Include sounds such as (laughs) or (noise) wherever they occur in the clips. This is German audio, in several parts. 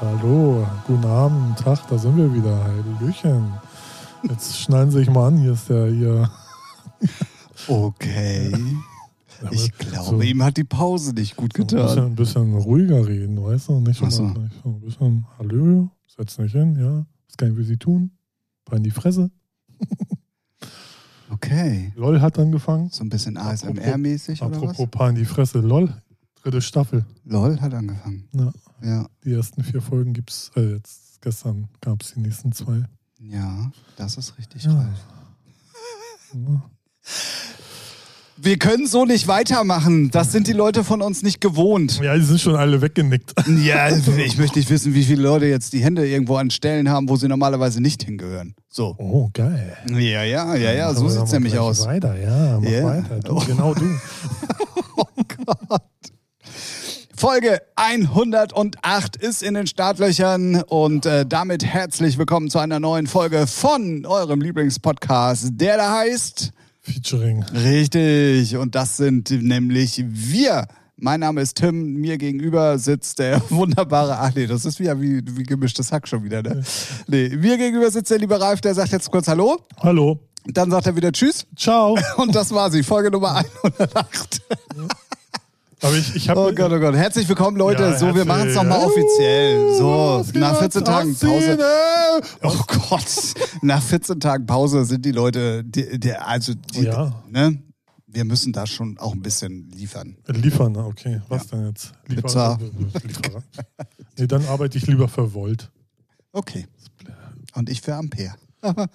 Hallo, guten Abend, Tag, da sind wir wieder. Hallöchen. Jetzt schneiden Sie sich mal an, hier ist der hier. (laughs) Okay. Ja, Ich glaube, so- ihm hat die Pause nicht gut so ein, bisschen, getan. ein bisschen ruhiger reden, weißt du? Nicht so. immer gleich so ein bisschen, hallo, setz nicht hin, ja. Was kann ich für Sie tun? Paar in die Fresse. (laughs) Okay. LOL hat angefangen. So ein bisschen Apropos- ASMR-mäßig oder Apropos was? Paar in die Fresse, LOL. Dritte Staffel. LOL hat angefangen. Ja, Ja. die ersten vier Folgen gibt's, äh, jetzt gestern gab es die nächsten zwei. Ja, das ist richtig, Ja. Ralf. (laughs) Ja. Wir können so nicht weitermachen. Das sind die Leute von uns nicht gewohnt. Ja, die sind schon alle weggenickt. (laughs) Ja, (laughs) ich möchte nicht wissen, wie viele Leute jetzt die Hände irgendwo an Stellen haben, wo sie normalerweise nicht hingehören. So. Oh, geil. Ja, ja, ja, ja, so sieht's mach nämlich aus. Weiter, ja, mach Ja. weiter. Du, Oh. Genau du. Folge 108 ist in den Startlöchern und äh, damit herzlich willkommen zu einer neuen Folge von eurem Lieblingspodcast, der da heißt Featuring. Richtig und das sind nämlich wir. Mein Name ist Tim, mir gegenüber sitzt der (laughs) wunderbare, ach nee, das ist wieder wie, wie gemischtes Hack schon wieder, ne? Nee, mir gegenüber sitzt der liebe Ralf, der sagt jetzt kurz Hallo, Hallo. dann sagt er wieder Tschüss Ciao. (laughs) und das war sie, Folge Nummer 108. Aber ich, ich habe. Oh Gott, oh Gott. Herzlich willkommen, Leute. Ja, so, wir machen es nochmal offiziell. So, nach 14 ans Tagen Pause. Oh Gott. (laughs) Nach 14 Tagen Pause sind die Leute, die, die, also, die, Ja. ne? Wir müssen da schon auch ein bisschen liefern. Liefern, okay. Was denn jetzt? Lieferant. (laughs) Nee, dann arbeite ich lieber für Volt. Okay. Und ich für Ampere. (laughs)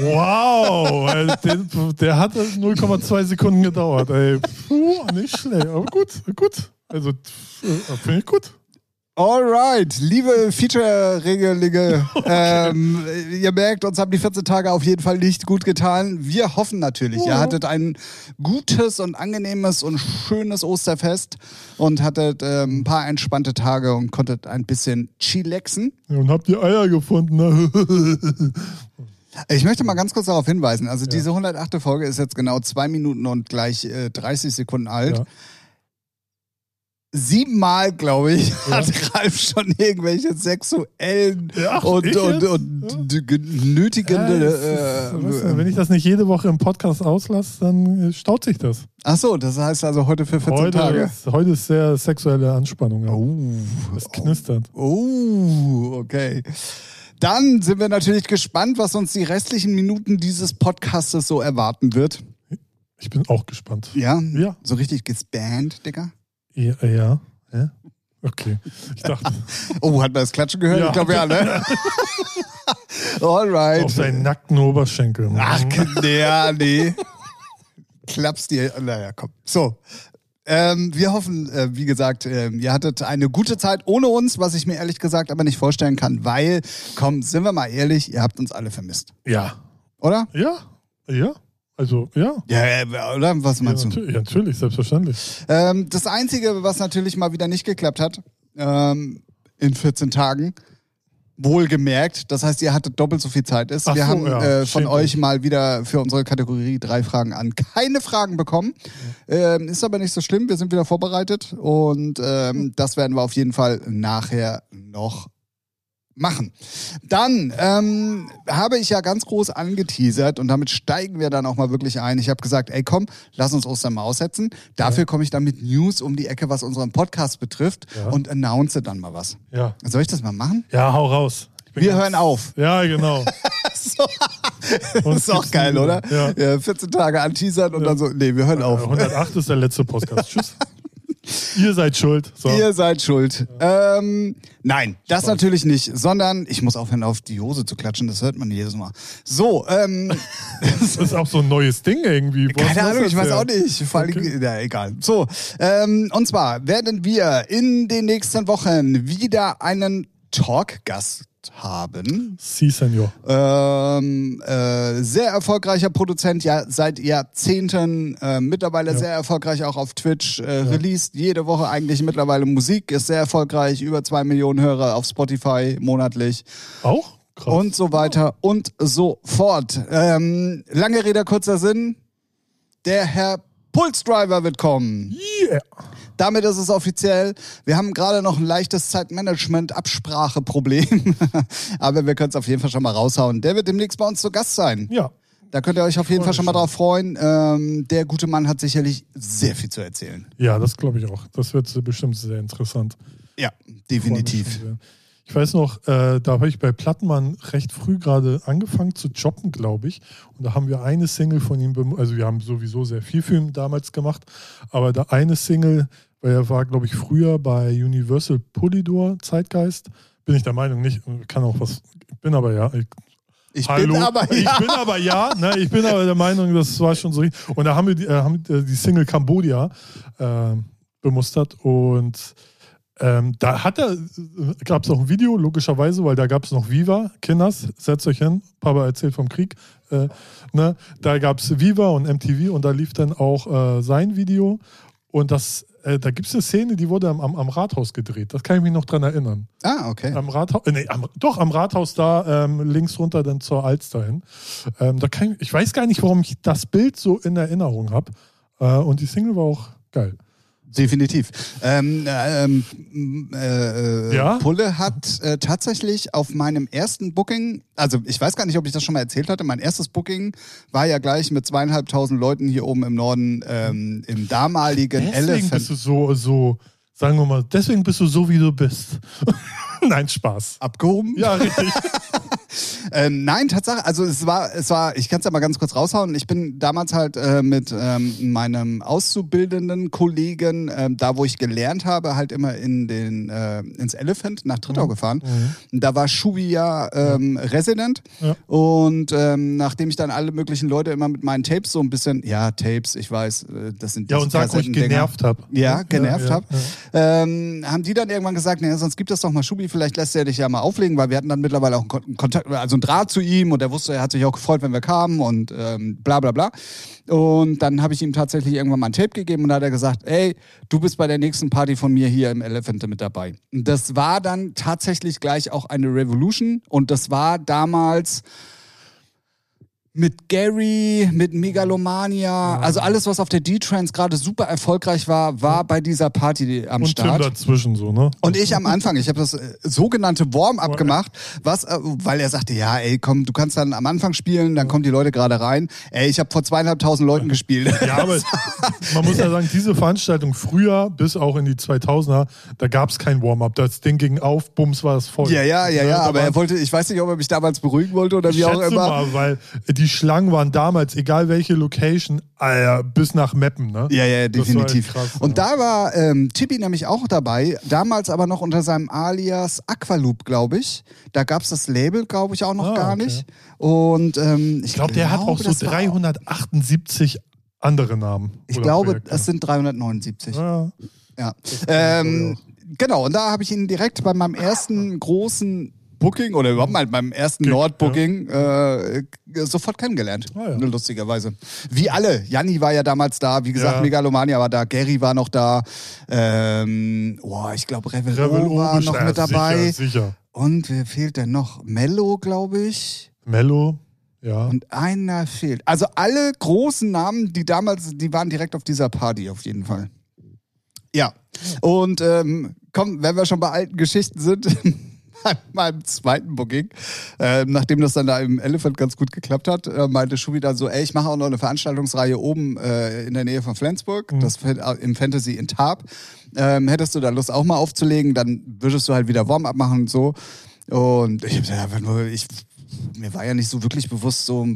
Wow, der, der hat 0,2 Sekunden gedauert. Ey. Puh, nicht schlecht, aber gut, gut. Also, äh, finde ich gut. Alright, liebe Feature-Regelige, (laughs) ähm, ihr merkt, uns haben die 14 Tage auf jeden Fall nicht gut getan. Wir hoffen natürlich, ihr Ja. hattet ein gutes und angenehmes und schönes Osterfest und hattet ähm, ein paar entspannte Tage und konntet ein bisschen chillaxen. Ja, Und habt ihr Eier gefunden? Ne? (laughs) Ich möchte mal ganz kurz darauf hinweisen, also diese 108. Folge ist jetzt genau zwei Minuten und gleich äh, 30 Sekunden alt. Ja. Siebenmal, glaube ich, Ja. hat Ralf schon irgendwelche sexuellen Ja, ach, und, und, und Ja. genötigende. Ja, es ist- äh, wenn ich das nicht jede Woche im Podcast auslasse, dann äh, staut sich das. Ach so, das heißt also heute für 14 Heute Tage. ist, heute ist sehr sexuelle Anspannung. Ja. Oh, Es knistert. oh, okay. Dann sind wir natürlich gespannt, was uns die restlichen Minuten dieses Podcastes so erwarten wird. Ich bin auch gespannt. Ja? Ja. So richtig gespannt, Digga. Ja, ja. ja? Okay. Ich dachte, (laughs) Oh, hat man das Klatschen gehört? Ja. Ich glaube ja, ne? (laughs) Alright. auf deinen nackten Oberschenkel. Ach, ja, nee. Klappst dir. Naja, komm. So. Ähm, wir hoffen, äh, wie gesagt, ähm, ihr hattet eine gute Zeit ohne uns, was ich mir ehrlich gesagt aber nicht vorstellen kann, weil, komm, sind wir mal ehrlich, ihr habt uns alle vermisst. Ja. Oder? Ja. Ja. Also, ja. Ja, ja, oder? Was Ja, meinst du? natürlich, ja, natürlich, selbstverständlich. Ähm, das Einzige, was natürlich mal wieder nicht geklappt hat, ähm, in 14 Tagen, wohlgemerkt, das heißt, ihr hattet doppelt so viel Zeit. Ist. Ach Wir so, haben ja, äh, von euch euch. mal wieder für unsere Kategorie drei Fragen an keine Fragen bekommen. Ähm, ist aber nicht so schlimm, wir sind wieder vorbereitet und ähm, das werden wir auf jeden Fall nachher noch machen. Dann ähm, habe ich ja ganz groß angeteasert und damit steigen wir dann auch mal wirklich ein. Ich habe gesagt, ey komm, lass uns Ostern mal aussetzen. Dafür komme ich dann mit News um die Ecke, was unseren Podcast betrifft Ja. und announce dann mal was. Ja. Soll ich das mal machen? Ja, hau raus. Wir hören auf. Ja, genau. (laughs) So. Das ist auch geil, oder? Ja. Ja, 14 Tage anteasern und dann so, nee, wir hören Äh, auf. 108 ist der letzte Podcast. (laughs) Tschüss. Ihr seid schuld. So. Ihr seid schuld. Ähm, nein, das natürlich nicht, sondern ich muss aufhören, auf die Hose zu klatschen, das hört man jedes Mal. So, ähm, (laughs) Das ist auch so ein neues Ding irgendwie. Du keine Ahnung, ich weiß auch nicht. Vor allem, Okay. ja, egal. So, ähm, und zwar werden wir in den nächsten Wochen wieder einen Talkgast haben. Si, Senor. Ähm, äh, sehr erfolgreicher Produzent, ja seit Jahrzehnten, äh, mittlerweile Ja. sehr erfolgreich auch auf Twitch, äh, released jede Woche eigentlich mittlerweile Musik, ist sehr erfolgreich, über zwei Millionen Hörer auf Spotify monatlich Auch? Krass. und so weiter und so fort. Ähm, lange Rede, kurzer Sinn, der Herr Pulse Driver wird kommen. Yeah. Damit ist es offiziell. Wir haben gerade noch ein leichtes Zeitmanagement-Abspracheproblem. (laughs) Aber wir können es auf jeden Fall schon mal raushauen. Der wird demnächst bei uns zu Gast sein. Ja. Da könnt ihr euch auf jeden Fall schon mal drauf freuen. Ähm, der gute Mann hat sicherlich sehr viel zu erzählen. Ja, das glaube ich auch. Das wird bestimmt sehr interessant. Ja, definitiv. Ich weiß noch, äh, da habe ich bei Plattenmann recht früh gerade angefangen zu jobben, glaube ich. Und da haben wir eine Single von ihm, also wir haben sowieso sehr viel für ihn damals gemacht, aber da eine Single, weil er war, glaube ich, früher bei Universal Polydor Zeitgeist, bin ich der Meinung nicht, kann auch was, bin aber ja, ich, Ich Hallo. bin aber Ich ja. bin aber ja, ne, ich bin aber der Meinung, das war schon so richtig. Und da haben wir die, äh, haben äh, die Single Cambodia äh, bemustert und ähm, da hat er, gab es auch ein Video, logischerweise, weil da gab es noch Viva, Kinders, setzt euch hin, Papa erzählt vom Krieg. Äh, ne? Da gab es Viva und MTV und da lief dann auch äh, sein Video. Und das, äh, da gibt es eine Szene, die wurde am, am, am Rathaus gedreht. Das kann ich mich noch dran erinnern. Ah, okay. Am Rathaus, äh, nee, am, doch, am Rathaus da ähm, links runter dann zur Alster hin. Ähm, da kann ich, ich weiß gar nicht, warum ich das Bild so in Erinnerung habe. Äh, und die Single war auch geil. Definitiv. Ähm, ähm, äh, Ja? Pulle hat äh, tatsächlich auf meinem ersten Booking, also ich weiß gar nicht, ob ich das schon mal erzählt hatte, mein erstes Booking war ja gleich mit zweieinhalbtausend Leuten hier oben im Norden ähm, im damaligen Deswegen Elephant. bist du so, so, sagen wir mal, deswegen bist du so, wie du bist. (laughs) Nein, Spaß. Abgehoben? Ja, richtig. Ähm, nein, Tatsache, also es war, es war, ich kann es ja mal ganz kurz raushauen. Ich bin damals halt äh, mit ähm, meinem auszubildenden Kollegen, ähm, da wo ich gelernt habe, halt immer in den äh, ins Elephant nach Trittau gefahren. Und Da war Schubi ja ähm, Resident. Ja. Und ähm, nachdem ich dann alle möglichen Leute immer mit meinen Tapes so ein bisschen, ja, Tapes, ich weiß, äh, das sind Ja, diese und sag, wo ich Kassettendinger. genervt habe. Ja, genervt ja, hab. Ähm, haben die dann irgendwann gesagt, naja, sonst gibt das doch mal Schubi, vielleicht lässt er dich ja mal auflegen, weil wir hatten dann mittlerweile auch einen Kon- Kontakt, also einen Draht zu ihm und er wusste, er hat sich auch gefreut, wenn wir kamen und ähm, bla bla bla. Und dann habe ich ihm tatsächlich irgendwann mal ein Tape gegeben und da hat er gesagt, ey, du bist bei der nächsten Party von mir hier im Elephant mit dabei. Und das war dann tatsächlich gleich auch eine Revolution und das war damals mit Gary, mit Megalomania, also alles, was auf der D-Trans gerade super erfolgreich war, war bei dieser Party am Und Tim Start. dazwischen so, ne? Und ich am Anfang, ich habe das äh, sogenannte Warm-up gemacht, was, äh, weil er sagte, ja, ey, komm, du kannst dann am Anfang spielen, dann kommen die Leute gerade rein. Ey, ich habe vor zweieinhalbtausend Leuten gespielt. Ja, (laughs) aber man muss ja sagen, diese Veranstaltung früher, bis auch in die 2000er, da gab es kein Warm-up. Das Ding ging auf, bums, war es voll. Ja, ja, ja, ja, da aber er wollte, ich weiß nicht, ob er mich damals beruhigen wollte oder wie auch immer. mal, weil die Schlangen waren damals, egal welche Location, Alter, bis nach Meppen, ne? Ja, ja, definitiv. krass, und ja. da war ähm, Tibi nämlich auch dabei, damals aber noch unter seinem Alias Aqualoop, glaube ich. Da gab es das Label, glaube ich, auch noch Ah, gar okay. nicht. Und ähm, ich Ich glaube, der hat auch so das war- 378 andere Namen. Ich glaube, Projekte. es sind 379. Ja, Ja. Ähm, genau, und da habe ich ihn direkt bei meinem ersten großen Booking oder überhaupt mal beim ersten Nord-Booking äh, sofort kennengelernt. Ah, ja. Lustigerweise. Wie alle. Janni war ja damals da, wie gesagt, Ja. Megalomania war da, Gary war noch da, ähm, oh, ich glaube, Revel, Revel O war noch mit dabei. Sicher, sicher. Und wer fehlt denn noch? Mello, glaube ich. Mello, ja. Und einer fehlt. Also alle großen Namen, die damals, die waren direkt auf dieser Party auf jeden Fall. Ja. Und ähm, komm, wenn wir schon bei alten Geschichten sind, (laughs) bei meinem zweiten Booking, äh, nachdem das dann da im Elephant ganz gut geklappt hat, äh, meinte Schubi dann so, ey, ich mache auch noch eine Veranstaltungsreihe oben äh, in der Nähe von Flensburg, das Fan- äh, im Fantasy in Tarp. Ähm, hättest du da Lust auch mal aufzulegen, dann würdest du halt wieder Warm-up machen und so. Und ich ja, ich, mir war ja nicht so wirklich bewusst so,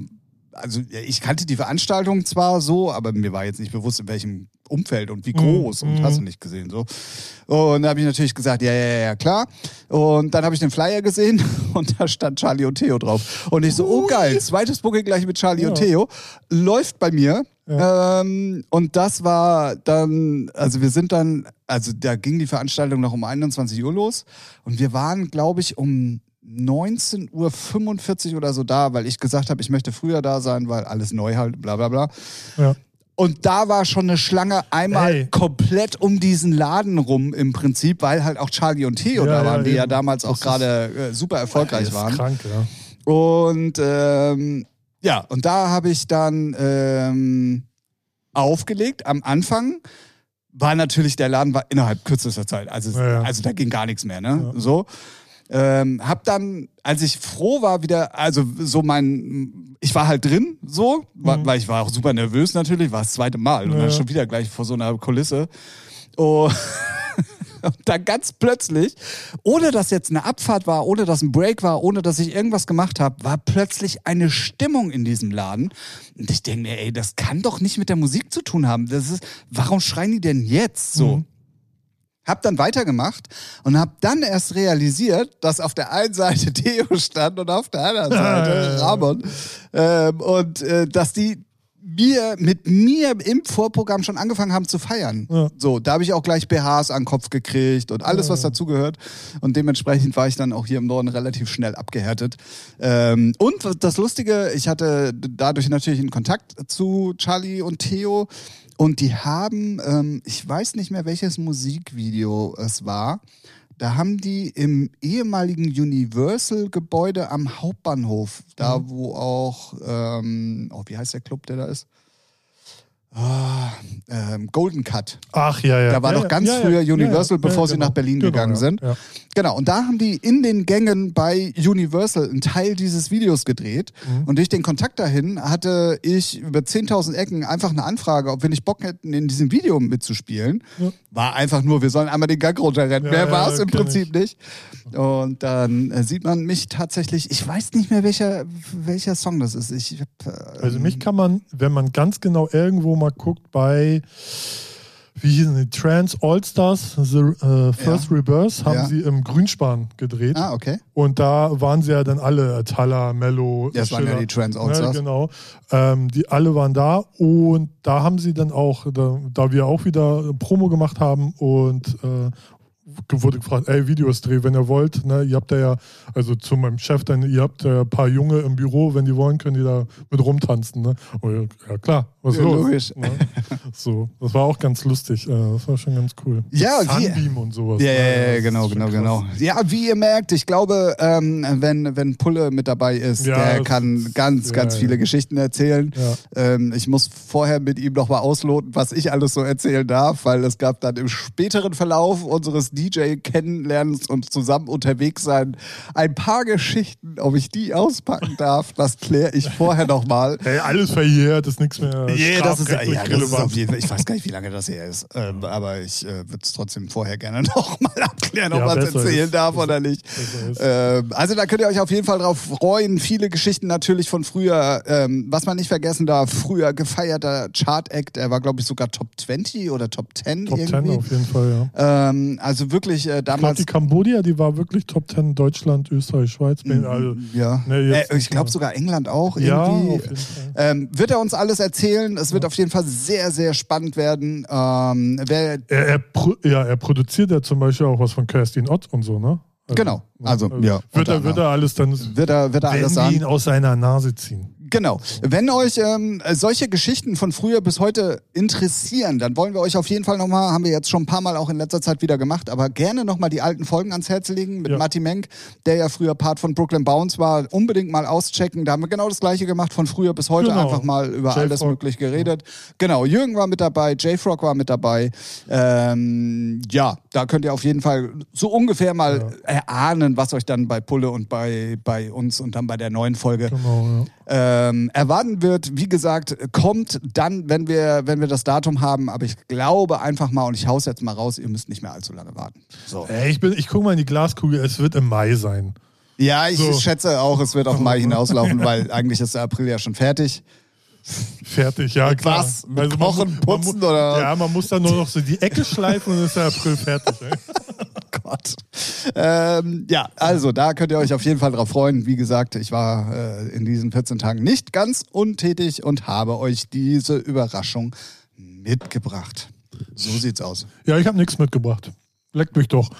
also ich kannte die Veranstaltung zwar so, aber mir war jetzt nicht bewusst, in welchem Umfeld und wie groß und mhm. hast du nicht gesehen so. Und da habe ich natürlich gesagt, ja, ja, ja, klar. Und dann habe ich den Flyer gesehen (laughs) und da stand Charlie und Theo drauf. Und ich so, oh geil, zweites Booking gleich mit Charlie und Ja. Theo. Läuft bei mir. Ähm, und das war dann, also wir sind dann, also da ging die Veranstaltung noch um 21 Uhr los und wir waren, glaube ich, um 19.45 Uhr oder so da, weil ich gesagt habe, ich möchte früher da sein, weil alles neu halt, bla bla bla. ja. Und da war schon eine Schlange einmal Hey. komplett um diesen Laden rum im Prinzip, weil halt auch Charlie und Theo Ja, da ja, waren, die ja eben. damals auch gerade äh, super erfolgreich waren. krank, ja. Und ähm, ja, und da habe ich dann ähm, aufgelegt am Anfang. war natürlich, der Laden war innerhalb kürzester Zeit. Also, Ja, ja. also da ging gar nichts mehr, ne? So. Ähm, hab dann, als ich froh war, wieder, also so mein, ich war halt drin, so, wa- weil ich war auch super nervös natürlich, war das zweite Mal und Mhm. Ja, dann ja. schon wieder gleich vor so einer Kulisse. Oh. (laughs) Und dann ganz plötzlich, ohne dass jetzt eine Abfahrt war, ohne dass ein Break war, ohne dass ich irgendwas gemacht habe, war plötzlich eine Stimmung in diesem Laden. Und ich denke mir, ey, das kann doch nicht mit der Musik zu tun haben. Das ist, warum schreien die denn jetzt so? Mhm. Hab dann weitergemacht und hab dann erst realisiert, dass auf der einen Seite (laughs) Theo stand und auf der anderen (laughs) Seite Ramon. Ähm, und äh, dass die mir mit mir im Vorprogramm schon angefangen haben zu feiern. Ja. So, da habe ich auch gleich BHs an den Kopf gekriegt und alles, was dazugehört. Und dementsprechend war ich dann auch hier im Norden relativ schnell abgehärtet. Ähm, und das Lustige, ich hatte dadurch natürlich einen Kontakt zu Charlie und Theo. Und die haben, ähm, ich weiß nicht mehr, welches Musikvideo es war. Da haben die im ehemaligen Universal-Gebäude am Hauptbahnhof, da wo auch, ähm, oh, wie heißt der Club, der da ist? Ah, ähm, Golden Cut. Ach ja, ja. Da war ja, doch ganz ja, früher ja, Universal, bevor sie genau. nach Berlin Genau, gegangen sind. Genau, und da haben die in den Gängen bei Universal einen Teil dieses Videos gedreht. Mhm. Und durch den Kontakt dahin hatte ich über 10.000 Ecken einfach eine Anfrage, ob wir nicht Bock hätten, in diesem Video mitzuspielen. Ja. War einfach nur, wir sollen einmal den Gang runterrennen. Mehr war es im Prinzip nicht. Und dann äh, sieht man mich tatsächlich, ich weiß nicht mehr, welcher, welcher Song das ist. Ich, äh, Also mich kann man, wenn man ganz genau irgendwo mal guckt, bei wie hießen die? Trans All-Stars, The äh, First Rebirth, haben Ja. sie im Grünspan gedreht. Ah, okay. Und da waren sie ja dann alle, Tala, Mello, Das waren ja die Trans Ja, Allstars. genau. Ähm, die alle waren da und da haben sie dann auch, da, da wir auch wieder Promo gemacht haben und äh, wurde gefragt, ey, Videos drehen, wenn ihr wollt. Ne? Ihr habt da ja, also zu meinem Chef dann, ihr habt ein paar Junge im Büro, wenn die wollen, können die da mit rumtanzen. Ne? Oh, ja, ja, klar, was Ja, los? logisch. Ne? So, das war auch ganz lustig. äh, Das war schon ganz cool. Ja, Sunbeam und sowas. Ja, ne? ja, ja, genau, genau, genau. Ja, wie ihr merkt, ich glaube, ähm, wenn, wenn Pulle mit dabei ist, der kann ganz, ganz viele Geschichten erzählen. Ähm, ich muss vorher mit ihm nochmal ausloten, was ich alles so erzählen darf, weil es gab dann im späteren Verlauf unseres DJ-Kennenlernens und zusammen unterwegs sein ein paar Geschichten, ob ich die auspacken darf, das kläre ich vorher nochmal. Hey, alles verjährt, ist nichts mehr. Yeah, das ist, strafrechtlich ja, das ist auf jeden Fall, ich weiß gar nicht, wie lange das her ist, ähm, aber ich äh, würde es trotzdem vorher gerne (laughs) nochmal abklären, ob Ja, man es erzählen ist. darf oder nicht. Ähm, also da könnt ihr euch auf jeden Fall drauf freuen. Viele Geschichten natürlich von früher. Ähm, was man nicht vergessen darf, früher gefeierter Chart-Act, er war glaube ich sogar Top 20 oder Top 10 Top 10 irgendwie. auf jeden Fall, ja. Ähm, also wirklich äh, Ich glaube, damals... die Cambodia, die war wirklich Top 10 Deutschland, Österreich, Schweiz. Also, ja, Ne, äh, ich glaube sogar England auch ja, irgendwie. Ähm, wird er uns alles erzählen? Es wird auf jeden Fall sehr, sehr spannend werden. Ähm, Er, er, ja, er produziert ja zum Beispiel auch was von Kerstin Ott und so, ne? Also, Genau. Also, ja, Wird er, wird er alles dann, wird er, wird er alles sagen? ihn aus seiner Nase ziehen. Genau. Wenn euch ähm, solche Geschichten von früher bis heute interessieren, dann wollen wir euch auf jeden Fall nochmal, haben wir jetzt schon ein paar Mal auch in letzter Zeit wieder gemacht, aber gerne nochmal die alten Folgen ans Herz legen mit Ja. Matti Menk, der ja früher Part von Brooklyn Bounce war. Unbedingt mal auschecken. Da haben wir genau das gleiche gemacht von früher bis heute. Genau. Einfach mal über alles möglich geredet. Genau. Jürgen war mit dabei, J-Frog war mit dabei. Ähm, ja, da könnt ihr auf jeden Fall so ungefähr mal erahnen, was euch dann bei Pulle und bei, bei uns und dann bei der neuen Folge Genau, ja. ähm, erwarten wird. Wie gesagt, kommt dann, wenn wir, wenn wir das Datum haben. Aber ich glaube einfach mal, und ich hau's jetzt mal raus, ihr müsst nicht mehr allzu lange warten. So. Ey, ich, bin, ich gucke mal in die Glaskugel, es wird im Mai sein. Ja, ich So. schätze auch, es wird auf Mai hinauslaufen, weil eigentlich ist der April ja schon fertig. Fertig, ja Mit klar. was? Mit Also Kochen, mu- man Putzen mu- oder- Ja, man muss dann nur noch so die Ecke schleifen und dann ist der April fertig. Ey. (laughs) Gott. Ähm, ja, also da könnt ihr euch auf jeden Fall drauf freuen. Wie gesagt, ich war äh, in diesen 14 Tagen nicht ganz untätig und habe euch diese Überraschung mitgebracht. So sieht's aus. Ja, ich habe nichts mitgebracht. Leckt mich doch.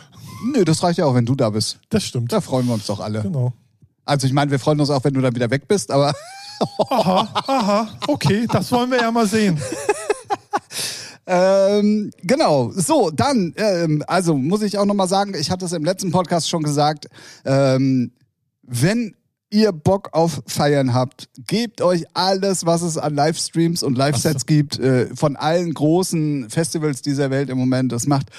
Nö, das reicht ja auch, wenn du da bist. Das stimmt. Da freuen wir uns doch alle. Genau. Also ich meine, wir freuen uns auch, wenn du dann wieder weg bist, aber Aha, aha, okay, das wollen wir ja mal sehen. (laughs) ähm, genau. So, dann, ähm, also muss ich auch nochmal sagen, ich hatte es im letzten Podcast schon gesagt, ähm, wenn ihr Bock auf Feiern habt, gebt euch alles, was es an Livestreams und Livesets so. gibt, äh, von allen großen Festivals dieser Welt im Moment. Das macht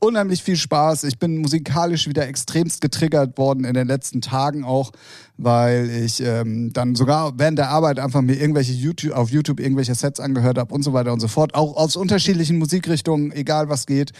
unheimlich viel Spaß. Ich bin musikalisch wieder extremst getriggert worden in den letzten Tagen auch, weil ich ähm, dann sogar während der Arbeit einfach mir irgendwelche YouTube auf YouTube irgendwelche Sets angehört habe und so weiter und so fort. Auch aus unterschiedlichen Musikrichtungen, egal was geht.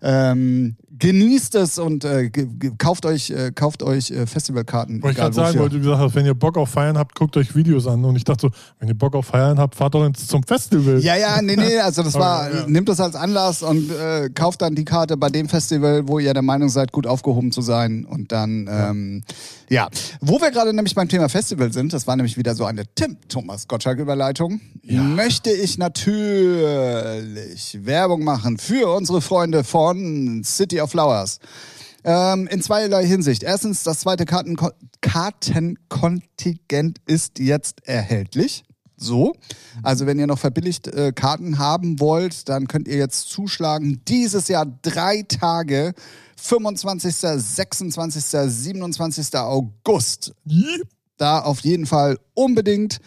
Ähm, genießt es und äh, kauft euch, äh, kauft euch äh, Festivalkarten. Wollte ich gerade sagen, weil du gesagt hast, wenn ihr Bock auf Feiern habt, guckt euch Videos an. Und ich dachte so, wenn ihr Bock auf Feiern habt, fahrt doch ins, zum Festival. Ja, ja, nee, nee, also das war, ja. nimmt das als Anlass und äh, kauft dann die Karte bei dem Festival, wo ihr der Meinung seid, gut aufgehoben zu sein. Und dann, ähm, ja. Wo wir gerade nämlich beim Thema Festival sind, das war nämlich wieder so eine Tim-Thomas-Gottschalk-Überleitung, möchte ich natürlich Werbung machen für unsere Freunde von City of Flowers. Ähm, in zweierlei Hinsicht. Erstens, das zweite Kartenkon Kartenkontingent ist jetzt erhältlich. So. Also wenn ihr noch verbilligt äh, Karten haben wollt, dann könnt ihr jetzt zuschlagen. Dieses Jahr drei Tage. 25., 26., 27. August. Da auf jeden Fall unbedingt,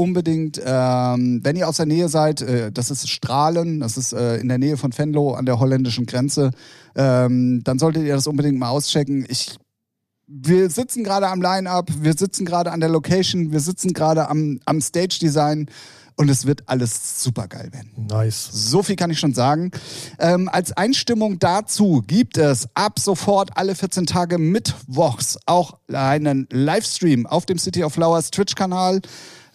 unbedingt, ähm, wenn ihr aus der Nähe seid, äh, das ist Strahlen, das ist äh, in der Nähe von Venlo an der holländischen Grenze, ähm, dann solltet ihr das unbedingt mal auschecken. Ich wir sitzen gerade am Line-Up, wir sitzen gerade an der Location, wir sitzen gerade am, am Stage-Design und es wird alles super geil werden. Nice. So viel kann ich schon sagen. Ähm, als Einstimmung dazu gibt es ab sofort alle 14 Tage mittwochs auch einen Livestream auf dem City of Flowers Twitch-Kanal.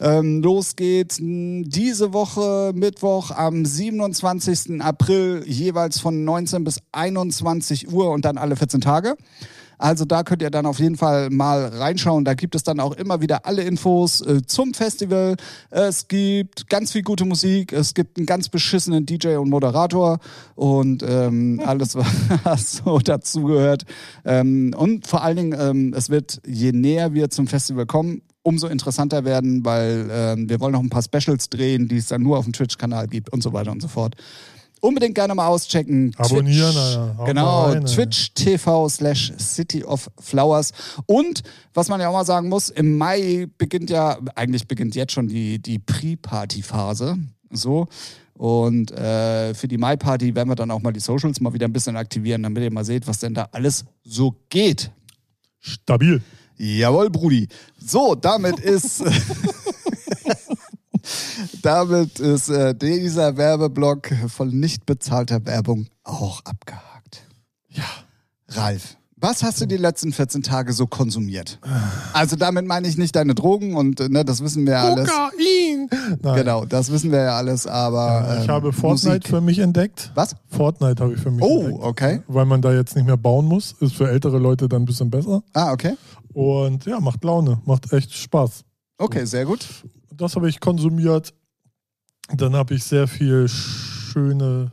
Ähm, los geht's mh, diese Woche Mittwoch am 27. April jeweils von 19 bis 21 Uhr und dann alle 14 Tage. Also da könnt ihr dann auf jeden Fall mal reinschauen. Da gibt es dann auch immer wieder alle Infos äh, zum Festival. Es gibt ganz viel gute Musik. Es gibt einen ganz beschissenen DJ und Moderator und ähm, alles, (laughs) was so dazugehört. Ähm, und vor allen Dingen, ähm, es wird, je näher wir zum Festival kommen, umso interessanter werden, weil ähm, wir wollen noch ein paar Specials drehen, die es dann nur auf dem Twitch-Kanal gibt und so weiter und so fort. Unbedingt gerne mal auschecken. Abonnieren, Twitch. Haut Genau, rein. Twitch TV slash City of Flowers. Und was man ja auch mal sagen muss, im Mai beginnt ja, eigentlich beginnt jetzt schon die, die Pre-Party-Phase. So. Und äh, für die Mai-Party werden wir dann auch mal die Socials mal wieder ein bisschen aktivieren, damit ihr mal seht, was denn da alles so geht. Stabil. Jawohl, Brudi. So, damit ist. (laughs) damit ist äh, dieser Werbeblock von nicht bezahlter Werbung auch abgehakt. Ja. Ralf, was hast du die letzten 14 Tage so konsumiert? Also damit meine ich nicht deine Drogen und äh, ne, das wissen wir ja alles. Kokain. Nein. Genau, das wissen wir ja alles, aber. Ich ähm, habe Fortnite Musik. für mich entdeckt. Was? Fortnite habe ich für mich Oh, entdeckt. okay. Weil man da jetzt nicht mehr bauen muss. Ist für ältere Leute dann ein bisschen besser. Ah, okay. Und ja, macht Laune. Macht echt Spaß. Okay, sehr gut. Das habe ich konsumiert. Dann habe ich sehr viel schöne.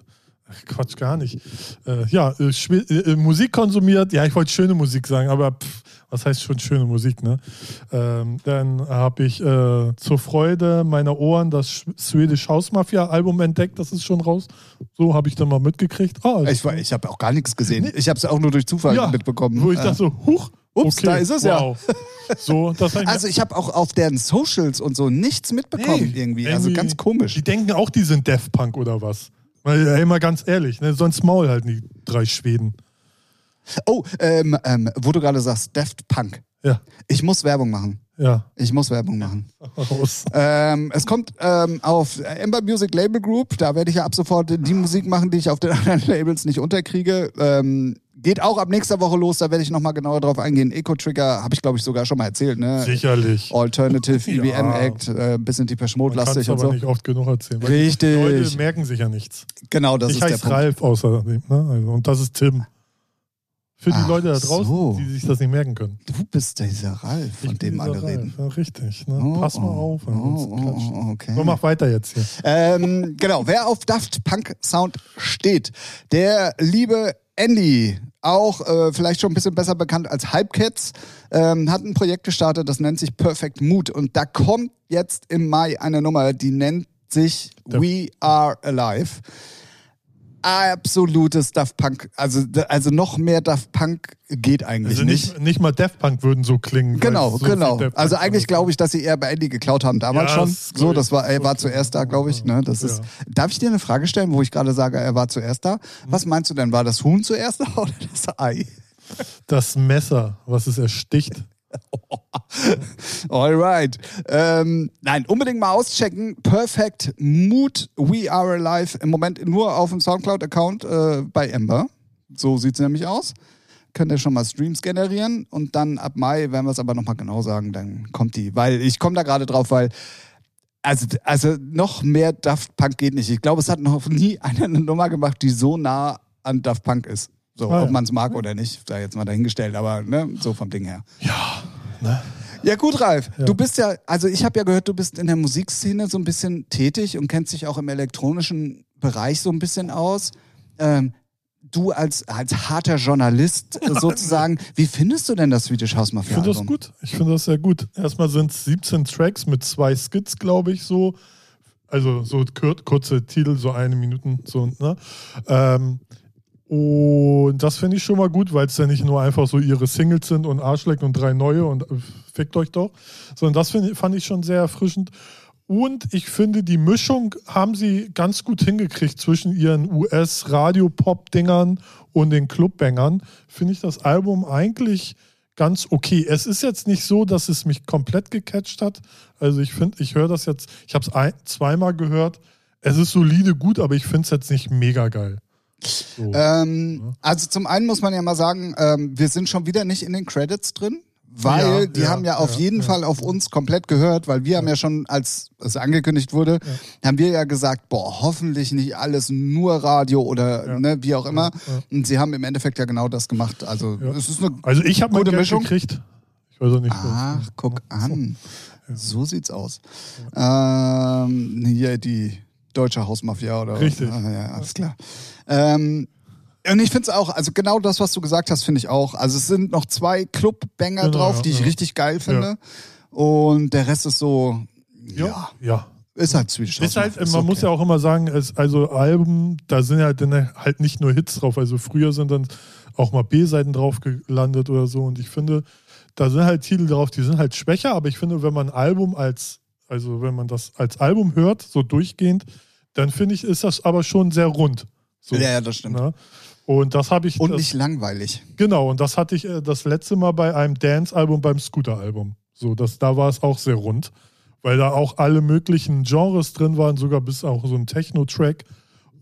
Quatsch, gar nicht. Äh, ja, äh, äh, Musik konsumiert. Ja, ich wollte schöne Musik sagen, aber pff, was heißt schon schöne Musik, ne? Ähm, dann habe ich äh, zur Freude meiner Ohren das Swedish House Mafia Album entdeckt. Das ist schon raus. So habe ich dann mal mitgekriegt. Ah, Ich, war- ich habe auch gar nichts gesehen. Ich habe es auch nur durch Zufall ja, mitbekommen. Wo ich Äh, dachte so, huch. Ups, okay, da ist es ja. wow. So, das hab ich Also ich habe auch auf deren Socials und so nichts mitbekommen Nee, irgendwie. Also ganz komisch. Die denken auch, die sind Death Punk oder was. Weil, ey, mal ganz ehrlich, ne, sonst Maul halten die drei Schweden. Oh, ähm, ähm, wo du gerade sagst, Daft Punk. Ja, Ich muss Werbung machen. ja. Ich muss Werbung machen. Raus. Ähm, es kommt ähm, auf Ember Music Label Group. Da werde ich ja ab sofort die Musik machen, die ich auf den (laughs) anderen Labels nicht unterkriege. Ähm, geht auch ab nächster Woche los. Da werde ich nochmal genauer drauf eingehen. Eco Trigger habe ich, glaube ich, sogar schon mal erzählt. Ne? Sicherlich. Alternative Ja. EBM Act, äh, bisschen die es Mode-lastig und aber so. nicht oft genug erzählen. Richtig. Die Leute merken sich ja nichts. Genau, das ich ist der heiße Punkt. Ralf außerdem. Ne? Also, und das ist Tim. Für die Ach Leute da draußen, so. die sich das nicht merken können. Du bist dieser Ralf, von Ich dem alle dieser reden. Ralf. Ja, richtig. Ne? Oh, Pass mal oh, auf. oh, oh, okay. So, mach weiter jetzt hier. Ähm, genau, wer auf Daft Punk Sound steht, der liebe Andy, auch äh, vielleicht schon ein bisschen besser bekannt als Hypecats, ähm, hat ein Projekt gestartet, das nennt sich Perfect Mood. Und da kommt jetzt im Mai eine Nummer, die nennt sich Der- We Are Alive. Absolutes Daft Punk. Also, also noch mehr Daft Punk geht eigentlich Also nicht. nicht, nicht mal Daft Punk würden so klingen. Genau, so genau. Also eigentlich glaube ich, dass sie eher bei Andy geklaut haben damals Ja, schon. So, das war, er war zuerst da, glaube ich. Ne? Das Ja. ist. Darf ich dir eine Frage stellen, wo ich gerade sage, er war zuerst da? Hm. Was meinst du denn? War das Huhn zuerst da (laughs) oder das Ei? Das Messer, was es ersticht. (laughs) Alright. Ähm, nein, unbedingt mal auschecken. Perfect Mood We Are Alive. Im Moment nur auf dem Soundcloud-Account äh, bei Ember. So sieht es nämlich aus. Könnt ihr schon mal Streams generieren und dann ab Mai werden wir es aber nochmal genau sagen, dann kommt die. Weil ich komme da gerade drauf, weil also, also noch mehr Daft Punk geht nicht. Ich glaube, es hat noch nie einer eine Nummer gemacht, die so nah an Daft Punk ist. So, Ah, ob man es mag oder nicht, da jetzt mal dahingestellt, aber ne, so vom Ding her. Ja, ne? Ja gut, Ralf. Ja. Du bist ja, also ich habe ja gehört, du bist in der Musikszene so ein bisschen tätig und kennst dich auch im elektronischen Bereich so ein bisschen aus. Ähm, du als, als harter Journalist (laughs) sozusagen, wie findest du denn das Swedish House Ich Mafia finde das gut. Ich finde das sehr gut. Erstmal sind es 17 Tracks mit zwei Skits, glaube ich, so. Also so kur kurze Titel, so eine Minute, so, ne? Ähm, und das finde ich schon mal gut, weil es ja nicht nur einfach so ihre Singles sind und Arschleck und drei neue und äh, fickt euch doch, sondern das find, fand ich schon sehr erfrischend. Und ich finde, die Mischung haben sie ganz gut hingekriegt zwischen ihren US-Radio-Pop-Dingern und den Clubbangern. Finde ich das Album eigentlich ganz okay. Es ist jetzt nicht so, dass es mich komplett gecatcht hat. Also ich finde, ich höre das jetzt, ich habe es zweimal gehört. Es ist solide gut, aber ich finde es jetzt nicht mega geil. So. Ähm, also zum einen muss man ja mal sagen, ähm, wir sind schon wieder nicht in den Credits drin, weil Ja, die ja, haben ja auf ja, jeden. Fall auf uns komplett gehört, weil wir haben ja schon, als es angekündigt wurde, haben wir ja gesagt, boah, hoffentlich nicht alles nur Radio oder ne, wie auch immer. Und sie haben im Endeffekt ja genau das gemacht. Also es ist eine Also ich habe Gute Mischung? gekriegt. Ich weiß auch nicht. Ach, guck an. So sieht's aus. Ähm, hier die deutsche Hausmafia oder Richtig. Ah, ja, alles klar. Ähm, und ich finde es auch, also genau das, was du gesagt hast, finde ich auch. Also es sind noch zwei Clubbanger Genau, drauf, ja, die ich ja. richtig geil finde. Und der Rest ist so, Ja. ja, ist halt Swedish Ist halt, House Mafia, man muss okay. ja auch immer sagen, es, also Alben, da sind ja dann halt nicht nur Hits drauf. Also früher sind dann auch mal B-Seiten drauf gelandet oder so. Und ich finde, da sind halt Titel drauf, die sind halt schwächer, aber ich finde, wenn man ein Album als, also wenn man das als Album hört, so durchgehend, dann finde ich, ist das aber schon sehr rund. So, Ja, ja, das stimmt. ne? Und das habe ich. Und das, nicht langweilig. Genau, und das hatte ich äh, das letzte Mal bei einem Dance-Album, beim Scooter-Album. So, das, da war es auch sehr rund, weil da auch alle möglichen Genres drin waren, sogar bis auch so ein Techno-Track.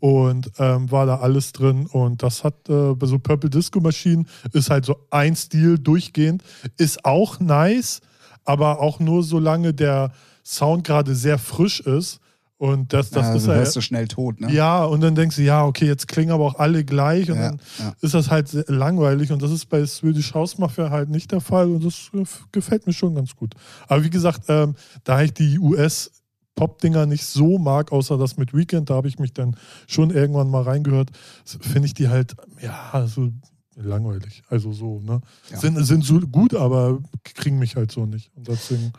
Und ähm, war da alles drin. Und das hat äh, bei so Purple Disco Machine ist halt so ein Stil durchgehend. Ist auch nice, aber auch nur solange der Sound gerade sehr frisch ist. Und das, das ja, ist ja. hörst du schnell tot, ne? Ja, und dann denkst du, ja, okay, jetzt klingen aber auch alle gleich und Ja, dann ja. ist das halt langweilig und das ist bei Swedish House Mafia halt nicht der Fall und das äh, gefällt mir schon ganz gut. Aber wie gesagt, ähm, da ich die US Pop-Dinger nicht so mag, außer das mit Weekend, da habe ich mich dann schon irgendwann mal reingehört, finde ich die halt, ja, so langweilig. Also so, ne? Ja. Sind, sind so gut, aber kriegen mich halt so nicht. Und deswegen.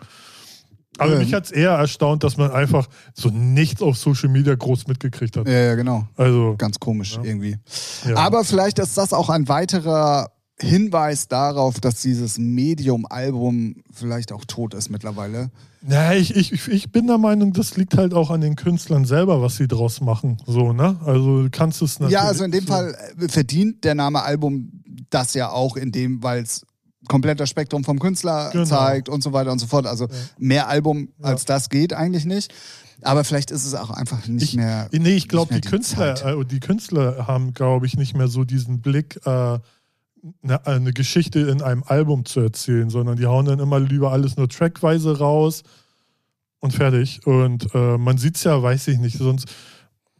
Aber Ähm. mich hat es eher erstaunt, dass man einfach so nichts auf Social Media groß mitgekriegt hat. Ja, ja, genau. Also, Ganz komisch Ja. irgendwie. ja. Aber vielleicht ist das auch ein weiterer Hinweis darauf, dass dieses Medium-Album vielleicht auch tot ist mittlerweile. Ja, ich, ich, ich bin der Meinung, das liegt halt auch an den Künstlern selber, was sie draus machen. So, ne? Also du kannst es natürlich. Ja, also in dem so, Fall äh, verdient der Name Album das ja auch in dem, weil es komplett das Spektrum vom Künstler Genau. zeigt und so weiter und so fort. Also mehr Album als das geht eigentlich nicht. Aber vielleicht ist es auch einfach nicht Ich, mehr. nee, ich glaube, die mehr Künstler, äh, die Künstler haben, glaube ich, nicht mehr so diesen Blick, äh, eine, eine Geschichte in einem Album zu erzählen, sondern die hauen dann immer lieber alles nur trackweise raus und fertig. Und äh, man sieht es ja, weiß ich nicht, sonst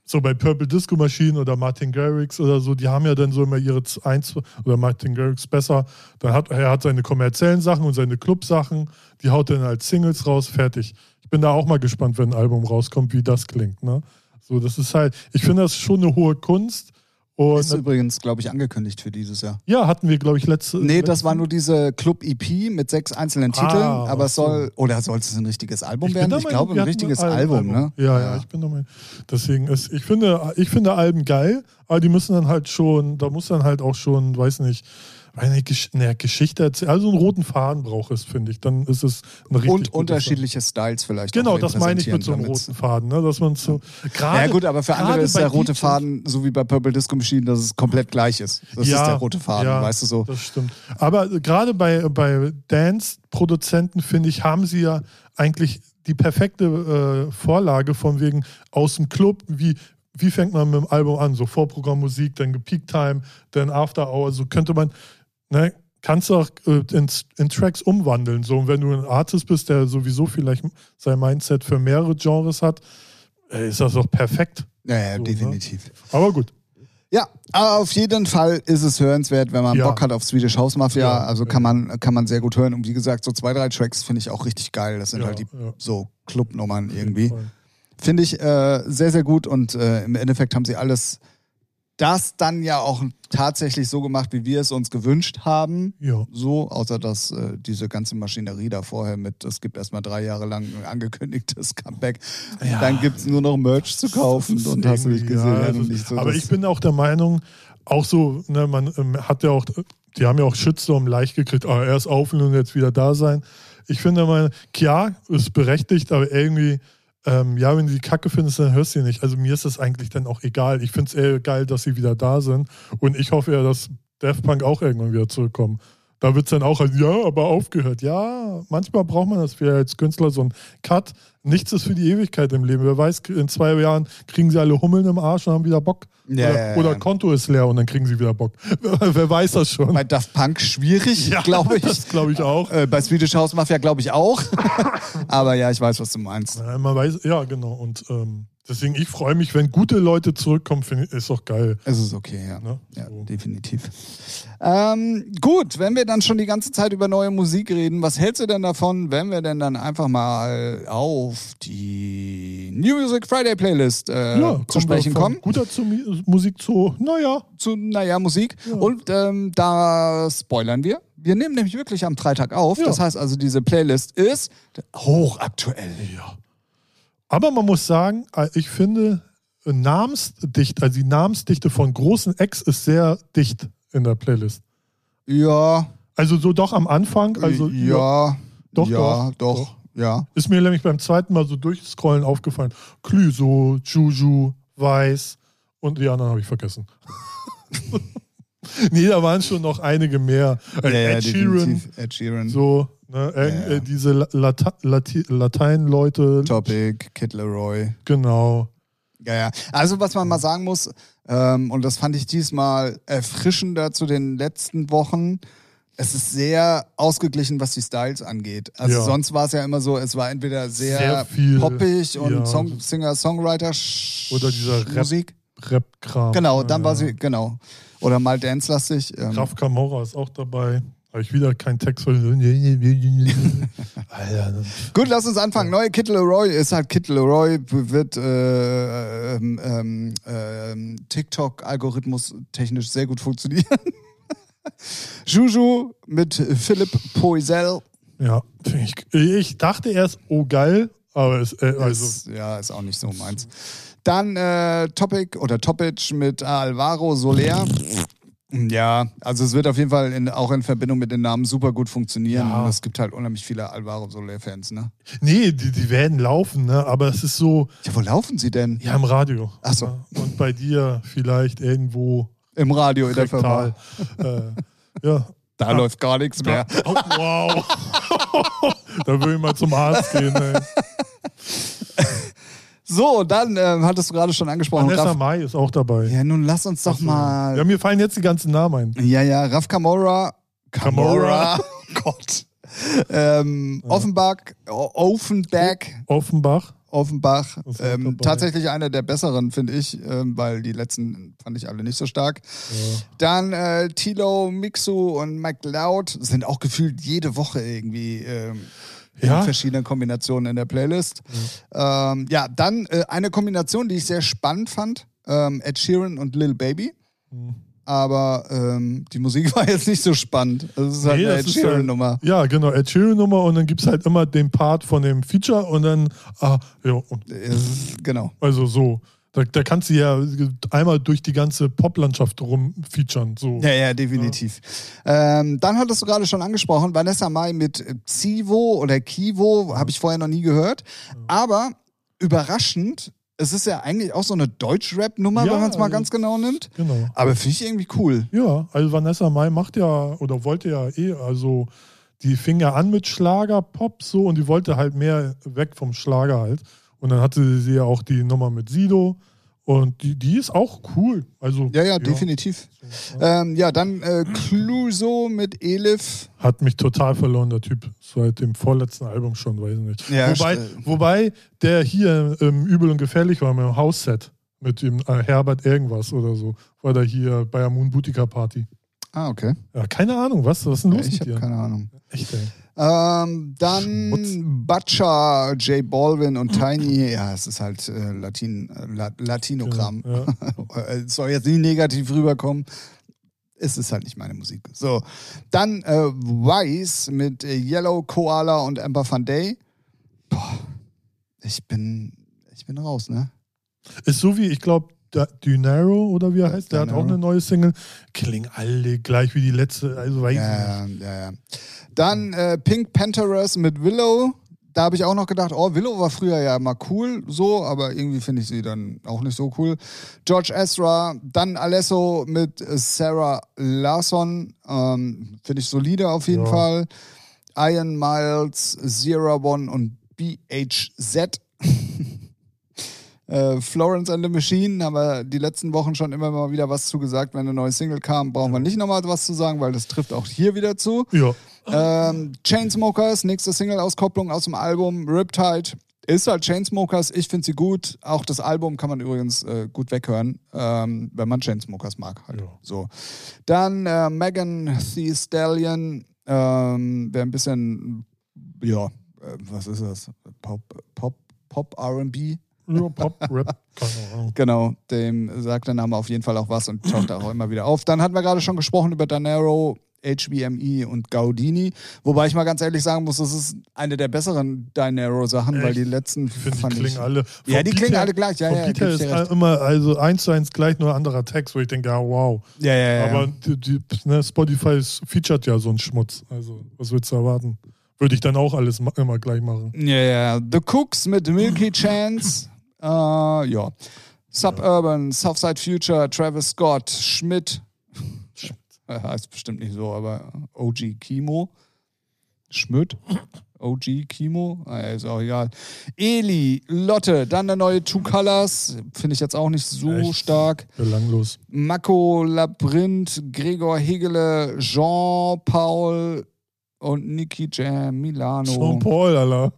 so bei Purple Disco Machine oder Martin Garrix oder so, die haben ja dann so immer ihre eins oder Martin Garrix besser. Dann hat er hat seine kommerziellen Sachen und seine Club-Sachen, die haut dann als Singles raus, fertig. Ich bin da auch mal gespannt, wenn ein Album rauskommt, wie das klingt. Ne? So, das ist halt, ich finde das schon eine hohe Kunst Und Ist übrigens, glaube ich, angekündigt für dieses Jahr. ja, hatten wir, glaube ich, letzte. Nee, das war nur diese Club-EP mit sechs einzelnen Ah, Titeln, aber es soll, oder soll es ein richtiges Album bin werden? Ich glaube, ein richtiges ein Album, ne? Ja, ja, ich bin Meinung. Deswegen ist, ich finde, ich finde Alben geil, aber die müssen dann halt schon, da muss dann halt auch schon, weiß nicht, eine Gesch ne, Geschichte erzählen. Also einen roten Faden braucht es, finde ich. Dann ist es eine richtig Und unterschiedliche Styles vielleicht. Sache. Genau, das meine ich mit so einem roten Faden, ne? dass man so. Gerade, Ja gut, aber für andere ist der rote Faden, so wie bei Purple Disco Machine, dass es komplett gleich ist. Das ist der rote Faden, ja, weißt du so. Das stimmt. Aber gerade bei, bei Dance-Produzenten, finde ich, haben sie ja eigentlich die perfekte äh, Vorlage von wegen aus dem Club, wie, wie fängt man mit dem Album an? So Vorprogrammmusik, dann Peak Time, dann After Hour, so könnte man, ne, kannst du auch äh, in, in Tracks umwandeln. So, und wenn du ein Artist bist, der sowieso vielleicht sein Mindset für mehrere Genres hat, äh, ist das doch perfekt. Ja, ja, So, ne? definitiv. Aber gut. Ja, aber auf jeden Fall ist es hörenswert, wenn man Ja. Bock hat auf Swedish House Mafia. Ja, also kann man, kann man sehr gut hören. Und wie gesagt, so zwei, drei Tracks finde ich auch richtig geil. Das sind Ja, halt die ja. so Clubnummern irgendwie. Finde ich äh, sehr, sehr gut und äh, im Endeffekt haben sie alles das dann ja auch tatsächlich so gemacht, wie wir es uns gewünscht haben. Ja. So, außer dass äh, diese ganze Maschinerie da vorher mit, es gibt erstmal drei Jahre lang ein angekündigtes Comeback. Ja. Dann gibt es nur noch Merch zu kaufen und hast du nicht gesehen. ja, das- nicht so, aber ich bin auch der Meinung, auch so, ne, man ähm, hat ja auch, die haben ja auch Shitstorm leicht gekriegt, ah, erst aufhören und jetzt wieder da sein. Ich finde mal, klar, ist berechtigt, aber irgendwie, ähm, ja, wenn du die Kacke findest, dann hörst du sie nicht. Also mir ist das eigentlich dann auch egal. Ich finde es eher geil, dass sie wieder da sind. Und ich hoffe ja, dass Daft Punk auch irgendwann wieder zurückkommen. Da wird es dann auch, ja, aber aufgehört. Ja, manchmal braucht man das für als Künstler so ein Cut. Nichts ist für die Ewigkeit im Leben. Wer weiß, in zwei Jahren kriegen sie alle Hummeln im Arsch und haben wieder Bock. Ja, oder, ja, ja. oder Konto ist leer und dann kriegen sie wieder Bock. (laughs) Wer weiß das schon? Bei Daft Punk schwierig, glaube (laughs) ich. Das glaube ich auch. Äh, bei Swedish House Mafia glaube ich auch. (laughs) Aber ja, ich weiß, was du meinst. Ja, man weiß, ja, genau. Und ähm, deswegen, ich freue mich, wenn gute Leute zurückkommen, finde ich, ist doch geil. Es ist okay, ja. Ne? Ja, So. definitiv. Ähm, gut, wenn wir dann schon die ganze Zeit über neue Musik reden, was hältst du denn davon, wenn wir denn dann einfach mal auf die New Music Friday Playlist äh, Ja, zu sprechen kommen? Guter zu Musik zu, naja. Zu, naja, Musik. Und ähm, da spoilern wir. Wir nehmen nämlich wirklich am Freitag auf. Ja. Das heißt also, diese Playlist ist hochaktuell. Ja. Aber man muss sagen, äh, ich finde, äh, Namensdicht, also die Namensdichte von großen Ex ist sehr dicht in der Playlist. Ja, Also so doch am Anfang, also ja, Doch, ja, doch, doch, doch. ja. ist mir nämlich beim zweiten Mal so durchscrollen aufgefallen. Clüso, Juju, Weiß und die anderen habe ich vergessen. (laughs) (laughs) nee, da waren schon noch einige mehr. Äh, Ed Sheeran. Ed Sheeran. so, ne, Ja, ja. äh, diese La- Lata Lati Latein-Leute, Topic, Kid Leroy. genau. Ja, ja. Also was man mal sagen muss, ähm, und das fand ich diesmal erfrischender zu den letzten Wochen, es ist sehr ausgeglichen, was die Styles angeht. Also Ja. sonst war es ja immer so, es war entweder sehr, Sehr viel, poppig und ja. Song, Singer-Songwriter Oder dieser Rap- Musik. Rap-Kram. Genau, dann Ja, war ja. sie, genau. Oder mal dance-lastig. Ähm, Graf Camorra ist auch dabei. Habe ich wieder keinen Text von. (laughs) Alter, Gut, lass uns anfangen. Neue Kid Leroy ist halt Kid Leroy, wird äh, ähm, ähm, ähm, TikTok-Algorithmus technisch sehr gut funktionieren. (laughs) Juju mit Philipp Poisel. ja, ich, ich dachte erst, oh geil, aber es, äh, also, ist, ja, ist auch nicht so meins. Dann äh, Topic oder Topic mit Alvaro Soler. Ja, also es wird auf jeden Fall in, auch in Verbindung mit den Namen super gut funktionieren. Ja. Es gibt halt unheimlich viele Alvaro Soler-Fans, ne? nee, die, die werden laufen, ne? aber es ist so, Ja, wo laufen sie denn? ja, im Radio. Ach so. Ja, und bei dir vielleicht irgendwo Im Radio in der Firma. äh, ja. Da Ah. läuft gar nichts mehr. Oh, wow. (laughs) da will ich mal zum Arzt gehen. Ey. So, dann ähm, hattest du gerade schon angesprochen. Vanessa Raf, Mai ist auch dabei. ja, nun lass uns doch Achso. mal. Ja, mir fallen jetzt die ganzen Namen ein. Ja, ja, Raf Camora. Camorra. (laughs) Gott. Ähm, Offenbach, O- Offenbach, Offenbach. Offenbach. Auch Ähm, tatsächlich einer der besseren, finde ich, ähm, weil die letzten fand ich alle nicht so stark. Ja. Dann äh, Tilo, Mixu und McLeod sind auch gefühlt jede Woche irgendwie ähm, Ja. in verschiedenen Kombinationen in der Playlist. Ähm, ja, dann äh, eine Kombination, die ich sehr spannend fand: ähm, Ed Sheeran und Lil Baby. Hm. aber ähm, die Musik (laughs) war jetzt nicht so spannend. Also es ist halt Nee, eine das Ed ist halt- Sheeran-Nummer. Ja, genau, Ed Sheeran-Nummer und dann gibt es halt immer den Part von dem Feature und dann, ah, ja, ist- Genau. also so. Da, da kannst du ja einmal durch die ganze Poplandschaft rumfeaturen. So. Ja, ja, definitiv. Ähm, dann hattest du gerade schon angesprochen, Vanessa Mai mit Zivo oder Kivo, habe ich vorher noch nie gehört. Aber überraschend, es ist ja eigentlich auch so eine Deutsch-Rap-Nummer, Ja, wenn man es mal also- ganz genau nimmt. Genau. Aber finde ich irgendwie cool. Ja, also Vanessa Mai macht ja oder wollte ja eh, also die fing ja an mit Schlager-Pop so und die wollte halt mehr weg vom Schlager halt. Und dann hatte sie ja auch die Nummer mit Sido und die, die ist auch cool. Also Ja, ja, definitiv. Ja. Ähm, ja, dann äh, Cluso mit Elif. Hat mich total verloren, der Typ. Seit dem vorletzten Album schon, weiß ich nicht. Ja, wobei, wobei der hier ähm, übel und gefährlich war mit dem Hausset. Mit dem äh, Herbert irgendwas oder so. War da hier bei der Moon Boutica Party. Ah, okay. Ja, keine Ahnung, was, was ist denn los ich mit dir? keine Ahnung. Echt, ey. Ähm, dann Schmutz. Butcher, J Balvin und Tiny. Ja, es ist halt äh, Latin, äh, La Latinogramm. Ja. (laughs) Es soll jetzt nicht negativ rüberkommen. Es ist halt nicht meine Musik. So, dann äh, Weiß mit äh, Yellow Koala und Amber Van Day. Boah, ich bin, ich bin raus, ne? Ist so wie, ich glaube, Dunaro oder wie er heißt, der hat auch eine neue Single. Klingen alle gleich wie die letzte, also weiß ich Ja, nicht. ja, ja. Dann äh, Pink Panthers mit Willow. Da habe ich auch noch gedacht, oh, Willow war früher ja mal cool, so, aber irgendwie finde ich sie dann auch nicht so cool. George Ezra, dann Alesso mit Sarah Larson, ähm, finde ich solide auf jeden Ja. Fall. Iron Miles, Zero One und BHZ. (laughs) Äh, Florence and the Machine haben wir die letzten Wochen schon immer mal wieder was zugesagt. Wenn eine neue Single kam, brauchen wir nicht nochmal was zu sagen, weil das trifft auch hier wieder zu. Ja. Ähm, Chainsmokers, nächste Single-Auskopplung aus dem Album Riptide. Ist halt Chainsmokers, ich finde sie gut. Auch das Album kann man übrigens äh, gut weghören, ähm, wenn man Chainsmokers mag. Halt. Ja. So. Dann äh, Megan Thee Stallion, ähm, wer ein bisschen, ja, äh, was ist das? Pop, Pop, Pop RB? Ja Pop, Rap, keine Ahnung. Genau, dem sagt der Name auf jeden Fall auch was und taucht auch immer wieder auf. Dann hatten wir gerade schon gesprochen über Danero, HBME und Gaudini. Wobei ich mal ganz ehrlich sagen muss, das ist eine der besseren Dinero-Sachen, weil die letzten Ich finde, die klingen ich. alle. Ja, die Beat klingen alle gleich, ja, ja, ich ist recht. immer also eins zu eins gleich nur ein anderer Text, wo ich denke, ja, wow. Ja, ja, ja. Aber die, die, ne, Spotify featuret ja so einen Schmutz. Also, was willst du erwarten? Würde ich dann auch alles immer gleich machen. Ja, ja. The Cooks mit Milky Chance. Äh, ja. Suburban, Southside Future, Travis Scott, Schmidt. Äh, heißt bestimmt nicht so, aber OG Kimo. Schmidt. OG Kimo. Ah, ist auch egal. Eli, Lotte, dann der neue Two Colors. Finde ich jetzt auch nicht so Echt? stark. Belanglos. Mako Labyrinth, Gregor Hegele, Jean-Paul und Niki Jam, Milano. Sean Paul, Alter.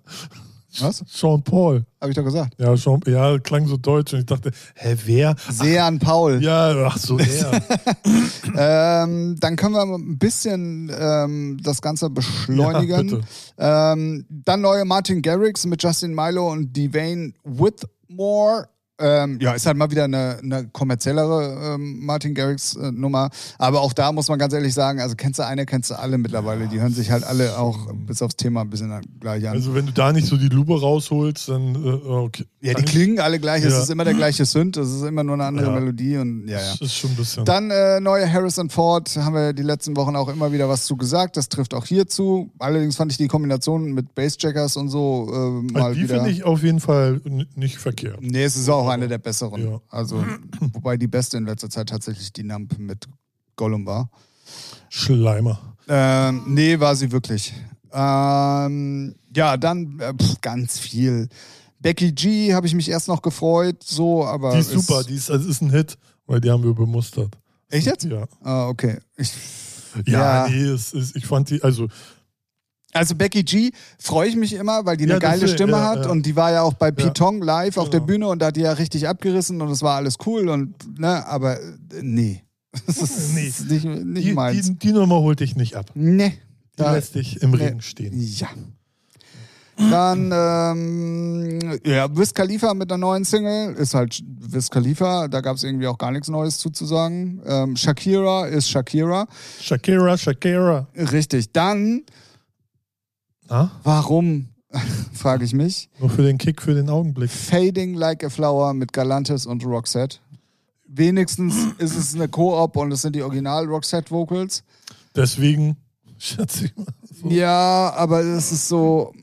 Was? Sean Paul. Hab ich doch gesagt. Ja, Sean, ja, klang so deutsch und ich dachte, hä, wer? Sean Paul. Ja, ach so, der. (laughs) Ähm, dann können wir ein bisschen ähm, das Ganze Ja, beschleunigen. bitte. ähm, dann neue Martin Garrix mit Justin Milo und Devane Whitmore. Ähm, ja, ist halt mal wieder eine, eine kommerziellere ähm, Martin Garrix äh, Nummer. Aber auch da muss man ganz ehrlich sagen, also kennst du eine, kennst du alle mittlerweile. Die hören sich halt alle auch bis aufs Thema ein bisschen gleich an. Also, wenn du da nicht so die Lupe rausholst, dann, äh, okay. ja, die klingen alle gleich. Es Ja. ist immer der gleiche Synth. Es ist immer nur eine andere Ja. Melodie und ja, ja. Das ist schon ein bisschen. Dann äh, neue Harrison Ford, haben wir die letzten Wochen auch immer wieder was zu gesagt. Das trifft auch hier zu. Allerdings fand ich die Kombination mit Bassjackers und so äh, mal Also die wieder. finde ich auf jeden Fall nicht verkehrt. Nee, es ist auch eine der besseren. Ja. Also, (clears throat) wobei die beste in letzter Zeit tatsächlich die Nump mit Gollum war. Schleimer. Ähm, nee, war sie wirklich. Ähm, ja, dann äh, pff, ganz viel. Becky G habe ich mich erst noch gefreut, so, aber. Die ist es- super, die ist, also ist ein Hit, weil die haben wir bemustert. Echt jetzt? Ja. Ah, okay. Ich, Ja, Ja. nee, es ist, ich fand die, also Also Becky G freue ich mich immer, weil die eine Ja, geile deswegen, Stimme ja, hat ja. und die war ja auch bei. Pitong live auf der. Bühne und da hat die ja richtig abgerissen und es war alles cool und ne, aber äh, nee. (laughs) Das ist Nee. nicht, nicht die, meins. die, die Nummer holt dich nicht ab. nee. Die Da- lässt dich im nee. Regen stehen. Ja. Dann, ähm, ja, Wiz Khalifa mit einer neuen Single. Ist halt Wiz Khalifa. Da gab es irgendwie auch gar nichts Neues zuzusagen. Ähm, Shakira ist Shakira. Shakira, Shakira. Richtig. Dann, Na? warum, (laughs) frage ich mich, Nur für den Kick, für den Augenblick. Fading Like a Flower mit Galantis und Roxette. Wenigstens ist es eine Koop und es sind die Original Roxette Vocals. Deswegen, (laughs) schätze ich mal. So. Ja, aber es ist so,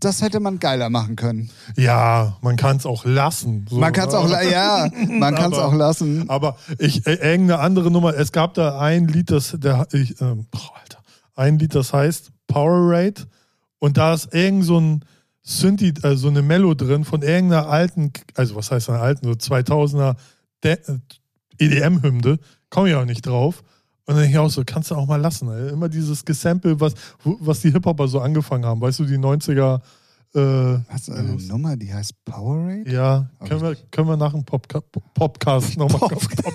das hätte man geiler machen können. Ja, man kann es auch lassen. So, Man kann es auch, la- ja, man (laughs) kann es auch lassen. Aber ich, äh, irgendeine andere Nummer, es gab da ein Lied, das, der, ich, ähm, boah, Alter, ein Lied, das heißt Powerade und da ist irgend so ein Synthi, äh, so eine Mello drin von irgendeiner alten, also was heißt einer alten, so 2000er De- äh, EDM-Hymne, komme ich auch nicht drauf. Und dann denke ich auch so, kannst du auch mal lassen. Ey. Immer dieses Gesample, was, was die Hip-Hopper so angefangen haben. Weißt du, die 90er. Äh, Hast du eine Nummer, die heißt Powerade? ja, können wir, können wir nach dem Popca Popcast nochmal Pop- kommen.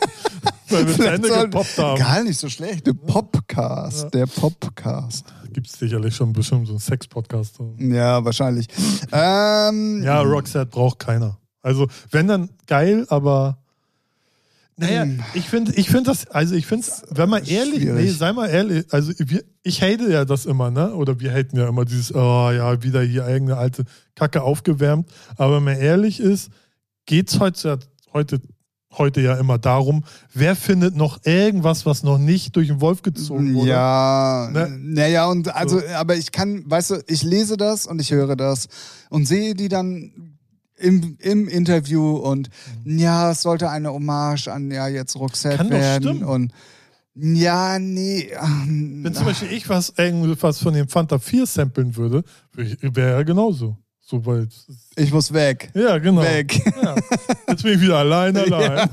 Weil wir (laughs) zu Ende gepoppt haben. Gar nicht so schlecht. Der Popcast. Ja. Der Popcast. Gibt es sicherlich schon bestimmt so einen Sex-Podcast. Ja, wahrscheinlich. Ähm, Ja, Roxette braucht keiner. Also, wenn dann geil, aber. Naja, Hm. ich finde ich find das, also ich finde es, wenn man ehrlich, Schwierig. nee, sei mal ehrlich, also wir, ich hate ja das immer, ne? Oder wir haten ja immer dieses, oh ja, wieder hier eigene alte Kacke aufgewärmt. Aber wenn man ehrlich ist, geht's heute, heute, heute ja immer darum, wer findet noch irgendwas, was noch nicht durch den Wolf gezogen wurde. Ja, Ne? naja, und also, aber ich kann, weißt du, ich lese das und ich höre das und sehe die dann im, im Interview und ja, es sollte eine Hommage an ja jetzt Roxette Mhm. Kann doch werden stimmen. und ja, nee. ähm, Wenn zum Beispiel ich was, irgendwas von dem Fanta 4 samplen würde, wäre ja genauso. So weit. Ich muss weg. Ja, genau. Weg. Ja. Jetzt bin ich wieder allein, (laughs) allein.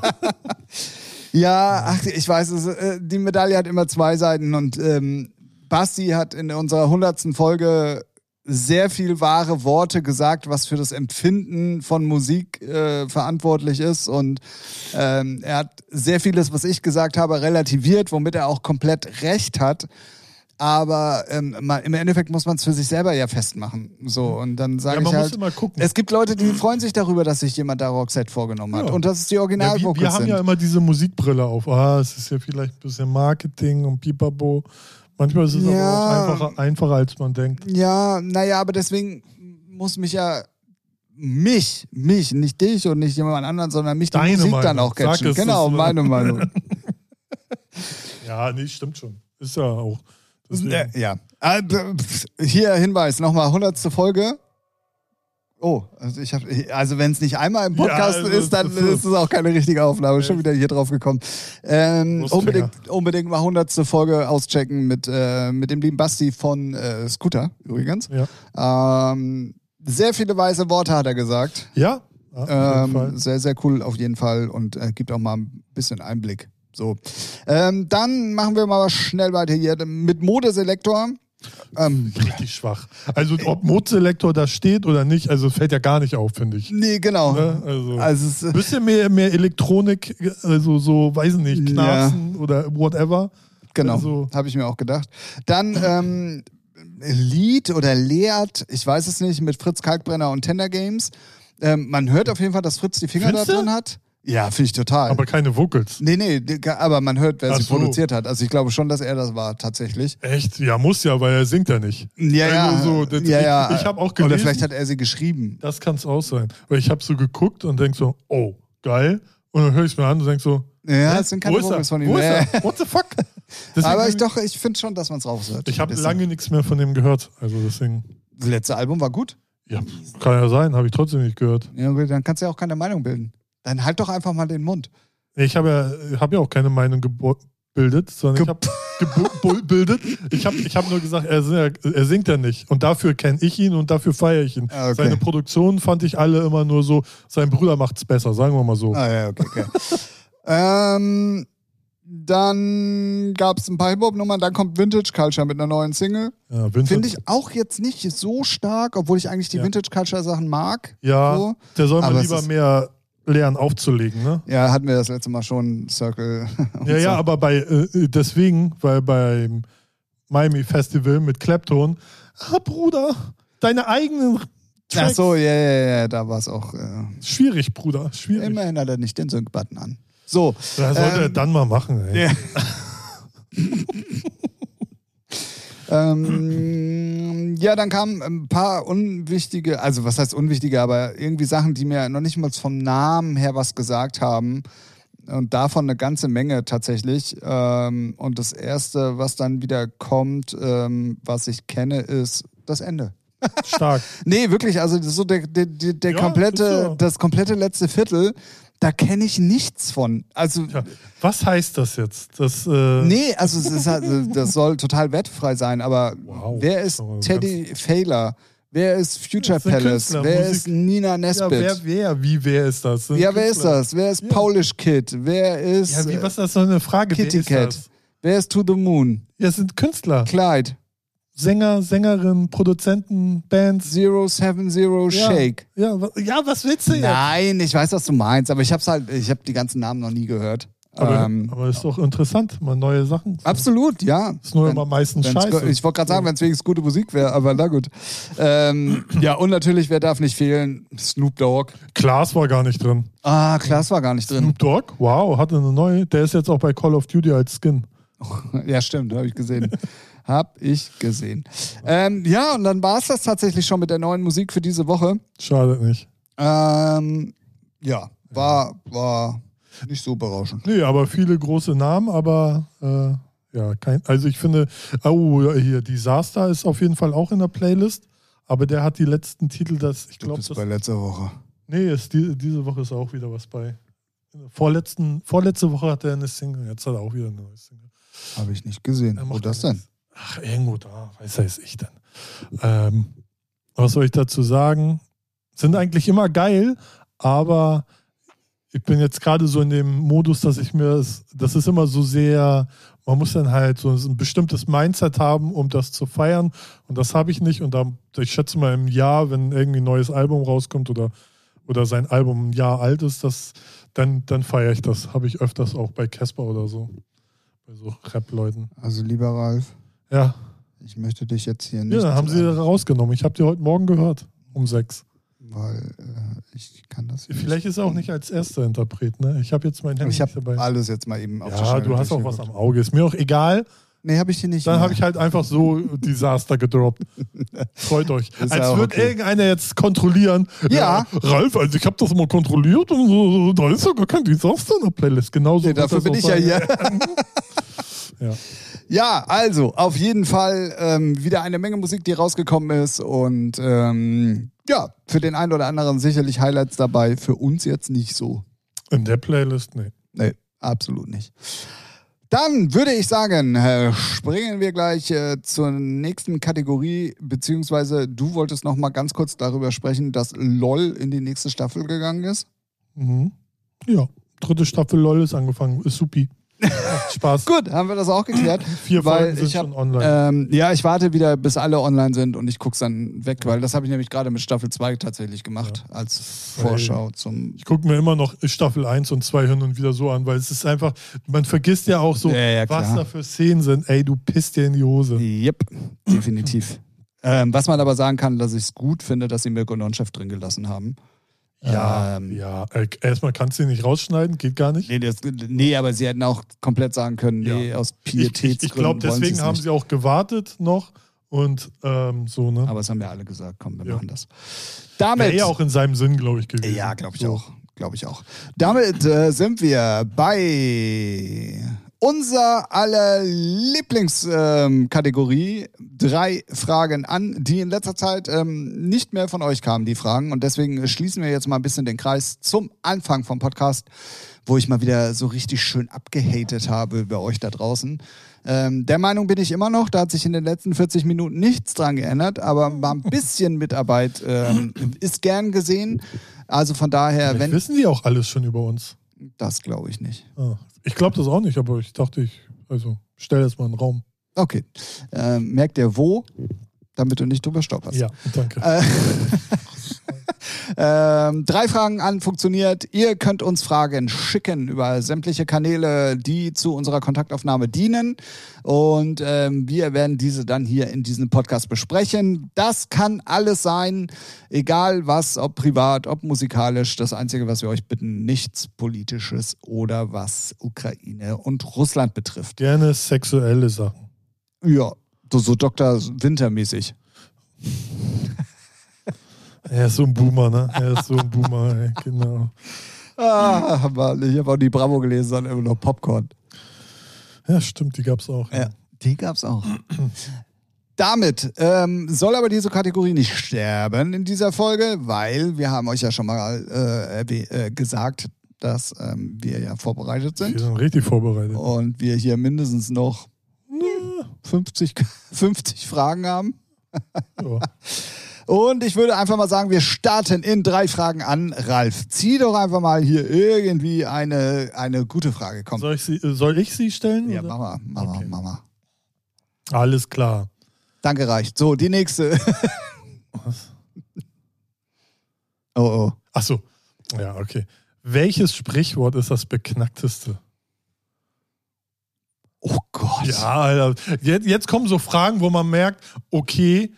Ja, ach, ich weiß, es, äh, die Medaille hat immer zwei Seiten und ähm, Basti hat in unserer hundertsten Folge sehr viel wahre Worte gesagt, was für das Empfinden von Musik äh, verantwortlich ist und ähm, er hat sehr vieles, was ich gesagt habe, relativiert, womit er auch komplett recht hat. Aber ähm, mal, im Endeffekt muss man es für sich selber ja festmachen. So, und dann Ja, sage man ich halt, es gibt Leute, die freuen sich darüber, dass sich jemand da Roxette vorgenommen hat. Ja. Und dass es die ja, wir, wir haben sind. ja immer diese Musikbrille auf. Ah, es ist ja vielleicht ein bisschen Marketing und Pipapo. Manchmal ist es Ja. aber auch einfacher, einfacher, als man denkt. Ja, naja, aber deswegen muss mich ja mich, mich, nicht dich und nicht jemand anderen, sondern mich die Deine Musik dann Meinung. auch catchen. Sag genau, das- meine Meinung. (laughs) Ja, nee, stimmt schon. Ist ja auch. Deswegen. Äh, ja. Ah, Hier Hinweis, nochmal hundertste Folge. Oh, also also wenn es nicht einmal im Podcast Ja, also ist, dann (laughs) ist- es auch keine richtige Aufnahme. Schon wieder hier drauf gekommen. Ähm, unbedingt, unbedingt mal hundertste Folge auschecken mit, äh, mit dem lieben Basti von äh, Scooter übrigens. Ja. Ähm, sehr viele weise Worte hat er gesagt. Ja, ja. Ähm, sehr, sehr cool auf jeden Fall und äh, gibt auch mal ein bisschen Einblick. So. Ähm, dann machen wir mal schnell weiter hier mit Modeselektor. Ähm, richtig schwach. Also ob Modeselektor da steht oder nicht, also fällt ja gar nicht auf, finde ich. nee, genau. Ne? Also, Also bisschen mehr, mehr Elektronik, also so, weiß ich nicht, Knarzen oder whatever. genau, also- habe ich mir auch gedacht. Dann ähm, Lied oder Leert, ich weiß es nicht, mit Fritz Kalkbrenner und Tender Games. Ähm, man hört auf jeden Fall, dass Fritz die Finger Findest da drin hat. Ja, finde ich total. Aber keine Vocals. nee, nee, aber man hört, wer Ach sie so. produziert hat. Also ich glaube schon, dass er das war, tatsächlich. Echt? Ja, muss ja, weil er singt ja nicht. Ja, ja. So, das- ja, ja. ich- ich hab auch Oder gelesen- vielleicht hat er sie geschrieben. Das kann es auch sein. Weil ich habe so geguckt und denk so, oh, geil. Und dann höre ich es mir an und denk so, Ja, es sind keine? Vocals von ihm. Wo ist er? What the fuck? (laughs) Deswegen- Aber ich doch, ich finde schon, dass man es raushört. Ich habe lange nichts mehr von dem gehört. Also deswegen, Das letzte Album war gut. ja, kann ja sein, habe ich trotzdem nicht gehört. Ja, dann kannst du ja auch keine Meinung bilden. Dann halt doch einfach mal den Mund. Ich habe ja, hab ja auch keine Meinung gebildet, sondern ich habe gebildet. Ich habe ich hab nur gesagt, er, singt ja- er singt ja nicht. Und dafür kenne ich ihn und dafür feiere ich ihn. Ah, okay. Seine Produktion fand ich alle immer nur so, sein Bruder macht's besser, sagen wir mal so. Ah ja, okay, okay. (laughs) ähm, dann gab es ein paar Hip-Hop-Nummern, dann kommt Vintage Culture mit einer neuen Single. Ja, Finde ich auch jetzt nicht so stark, obwohl ich eigentlich die Ja. Vintage Culture-Sachen mag. Ja, So. der soll mal es lieber mehr lernen aufzulegen, ne? Ja, hatten wir das letzte Mal schon, Circle. (laughs) und Ja, so. ja, aber bei äh, deswegen, weil beim Miami Festival mit Clapton, ah Bruder, deine eigenen Ach Tracks. so, ja, ja, ja, da war es auch. Äh, Schwierig, Bruder. Schwierig. immerhin hat er nicht den Sync-Button an. So. Das sollte er ähm, dann mal machen, ey. Ja. (laughs) ähm, ja, dann kamen ein paar unwichtige, also was heißt unwichtige, aber irgendwie Sachen, die mir noch nicht mal vom Namen her was gesagt haben. Und davon eine ganze Menge tatsächlich. Ähm, und das erste, was dann wieder kommt, ähm, was ich kenne, ist das Ende. Stark. (laughs) Nee, wirklich, also so der, der, der, der Ja, komplette, so. das komplette letzte Viertel, da kenne ich nichts von. Also Ja. Was heißt das jetzt? Das, äh, Nee, also ist halt, das soll total wertfrei sein, aber Wow. wer ist Aber Teddy Failer? Wer ist Future Das sind Palace? Künstler, Wer Musik- ist Nina Ja, Nesbitt? wer, wer, wie, wer ist das? Sind Ja, wer ist Künstler. das? Wer ist Ja. Polish Kid? Wer ist Ja, wie, was ist das so eine Frage? Kitty wer ist Cat? das? Wer ist To the Moon? Ja, es sind Künstler. Clyde. Sänger, Sängerinnen, Produzenten, Bands. Zero Seven Zero. Shake. Ja, ja, was willst du jetzt? Nein, ich weiß, was du meinst, aber ich hab's halt, ich habe die ganzen Namen noch nie gehört. Aber, ähm, aber ist doch interessant, mal neue Sachen. absolut, ja. Ist nur Wenn- immer meistens scheiße. Ich wollte gerade sagen, wenn es wenigstens gute Musik wäre, aber na gut. Ähm, (clears throat) ja, und natürlich, wer darf nicht fehlen? Snoop Dogg. Klaas war gar nicht drin. Ah, Klaas war gar nicht drin. Snoop Dogg, wow, hatte eine neue. Der ist jetzt auch bei Call of Duty als Skin. (laughs) Ja, stimmt, habe ich gesehen. (laughs) hab ich gesehen. Ähm, ja, und dann war es das tatsächlich schon mit der neuen Musik für diese Woche. Schadet nicht. Ähm, ja, war, war nicht so berauschend. Nee, aber viele große Namen, aber äh, ja, kein. Also ich finde, oh, hier, Disaster ist auf jeden Fall auch in der Playlist. Aber der hat die letzten Titel, das, ich glaube, das. bei letzter Woche. Nee, ist die, diese Woche ist auch wieder was bei. Vorletzten, vorletzte Woche hat er eine Single, jetzt hat er auch wieder eine neue Single. Habe ich nicht gesehen. Wo das denn? Ach, irgendwo da, weiß weiß ich denn. Ähm, was soll ich dazu sagen? Sind eigentlich immer geil, aber ich bin jetzt gerade so in dem Modus, dass ich mir, das, das ist immer so sehr, man muss dann halt so ein bestimmtes Mindset haben, um das zu feiern. Und das habe ich nicht. Und da, ich schätze mal im Jahr, wenn irgendwie ein neues Album rauskommt oder, oder sein Album ein Jahr alt ist, das, dann, dann feiere ich das. Habe ich öfters auch bei Casper oder so. Bei so Rap-Leuten. Also, lieber Ralf, Ja, ich möchte dich jetzt hier nicht. ja, dann haben sie rausgenommen. Ich habe die heute Morgen gehört. Um sechs. Weil äh, ich kann das. Vielleicht ist er auch nicht als erster Interpret, ne? Ich habe jetzt mein Handy Ich habe dabei. alles jetzt mal eben auf die Ja, du hast auch was am Auge. Ist mir auch egal. Nee, habe ich hier nicht. Dann habe ich halt einfach so Desaster gedroppt. (laughs) Freut euch. Ist Als ja wird okay. irgendeiner jetzt kontrollieren. Ja. Ralf, also ich habe das mal kontrolliert und so, da ist ja gar kein Desaster in der Playlist. Genauso Nee, dafür bin ich ja sein. hier. (laughs) Ja. (laughs) Ja, also auf jeden Fall ähm, wieder eine Menge Musik, die rausgekommen ist und ähm, ja, für den einen oder anderen sicherlich Highlights dabei, für uns jetzt nicht so. In der Playlist, nee. Nee, absolut nicht. Dann würde ich sagen, äh, springen wir gleich äh, zur nächsten Kategorie, beziehungsweise du wolltest noch mal ganz kurz darüber sprechen, dass LOL in die nächste Staffel gegangen ist. Mhm. Ja, dritte Staffel LOL ist angefangen. Ist supi. Spaß. Gut, haben wir das auch geklärt. (clears throat) Vier weil Folgen sind hab, schon online. Ähm, ja, ich warte wieder, bis alle online sind und ich guck's dann weg, weil das habe ich nämlich gerade mit Staffel 2 tatsächlich gemacht, als Vorschau zum. Ich gucke mir immer noch Staffel 1 und 2 hin und wieder so an, weil es ist einfach, man vergisst ja auch so, Ja, ja, was da für Szenen sind. Ey, du pisst dir in die Hose. Yep, definitiv. (clears throat) ähm, was man aber sagen kann, dass ich es gut finde, dass sie Mirko Nonchef drin gelassen haben. Ja, Ähm, ja. Äh, Erstmal kannst du ihn nicht rausschneiden, geht gar nicht. Nee, das, nee, aber sie hätten auch komplett sagen können, nee, Ja. aus Ich, ich, Pietätsgründen ich glaube, deswegen haben nicht. sie auch gewartet noch und ähm, so, ne? Aber es haben ja alle gesagt, komm, wir Ja. machen das. Damit. Wäre ja auch in seinem Sinn, glaube ich, gewesen. Ja, glaube ich So. auch. Glaube ich auch. Damit äh, sind wir bei unser aller Lieblingskategorie. Drei Fragen an, die in letzter Zeit ähm, nicht mehr von euch kamen, die Fragen. Und deswegen schließen wir jetzt mal ein bisschen den Kreis zum Anfang vom Podcast, wo ich mal wieder so richtig schön abgehatet habe über euch da draußen. Ähm, der Meinung bin ich immer noch, da hat sich in den letzten 40 Minuten nichts dran geändert, aber mal ein bisschen Mitarbeit ähm, ist gern gesehen. Also von daher, Vielleicht wenn. wissen die auch alles schon über uns. Das glaube ich nicht. Ah, ich glaube das auch nicht, aber ich dachte, ich, also stell das mal in den Raum. Okay. Ähm, merkt ihr wo, damit du nicht drüber stolperst. Ja, danke. Äh, (laughs) Ähm, drei Fragen an funktioniert. Ihr könnt uns Fragen schicken über sämtliche Kanäle, die zu unserer Kontaktaufnahme dienen. Und ähm, wir werden diese dann hier in diesem Podcast besprechen. Das kann alles sein, egal was, ob privat, ob musikalisch. Das Einzige, was wir euch bitten, nichts Politisches oder was Ukraine und Russland betrifft. Gerne sexuelle Sachen. Ja, so, so Dr. Winter-mäßig. (laughs) Er ist so ein Boomer, ne? Er ist so ein Boomer, ey. genau. Ah, Mann, ich habe auch die Bravo gelesen, sondern immer noch Popcorn. Ja, stimmt, die gab's auch. Ja, die gab's auch. Damit ähm, soll aber diese Kategorie nicht sterben in dieser Folge, weil wir haben euch ja schon mal äh, äh, gesagt, dass ähm, wir ja vorbereitet Wir sind sind richtig vorbereitet. und wir hier mindestens noch 50, 50 Fragen haben. Ja. (laughs) Und ich würde einfach mal sagen, wir starten in drei Fragen an. Ralf, zieh doch einfach mal hier irgendwie eine, eine gute Frage. Komm. Soll, ich sie, äh, soll ich sie stellen? Ja, mach mal, mach mal, Okay. mach mal. Alles klar. Danke, reicht. So, die nächste. (laughs) Was? Oh, oh. Ach so. Ja, okay. Welches Sprichwort ist das beknackteste? Oh Gott. Ja, Alter. Jetzt, jetzt kommen so Fragen, wo man merkt, okay,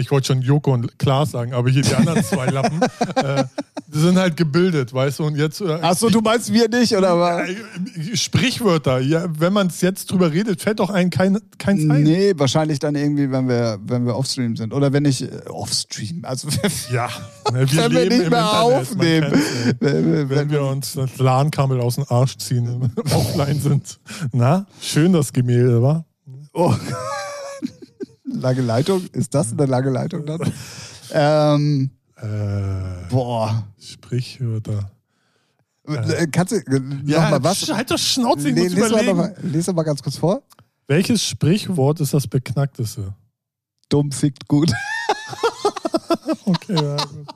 ich wollte schon Joko und Klaas sagen, aber hier die anderen zwei Lappen, (laughs) äh, die sind halt gebildet, weißt du, und jetzt. Äh, Achso, du meinst wir nicht, oder was? äh, Sprichwörter, ja, wenn man es jetzt drüber redet, fällt doch einem kein, keins ein. Nee, wahrscheinlich dann irgendwie, wenn wir, wenn wir offstream sind. Oder wenn ich äh, offstream, also (laughs) Ja, ne, wir wenn wir nicht mehr aufnehmen. wenn, wir- Wenn wenn, wir uns das LAN-Kabel aus dem Arsch ziehen, (laughs) offline sind. Na, schön das Gemälde, wa? oh. Lange Leitung? Ist das eine lange Leitung dann? ähm, Äh, boah. Sprichwörter. Äh, Kannst du äh, Ja, noch mal was? halt doch Schnauze, ich Nee, muss noch überlegen. mal, lies doch mal ganz kurz vor. Welches Sprichwort ist das beknackteste? Dumm fickt gut. (laughs) Okay, ja, gut.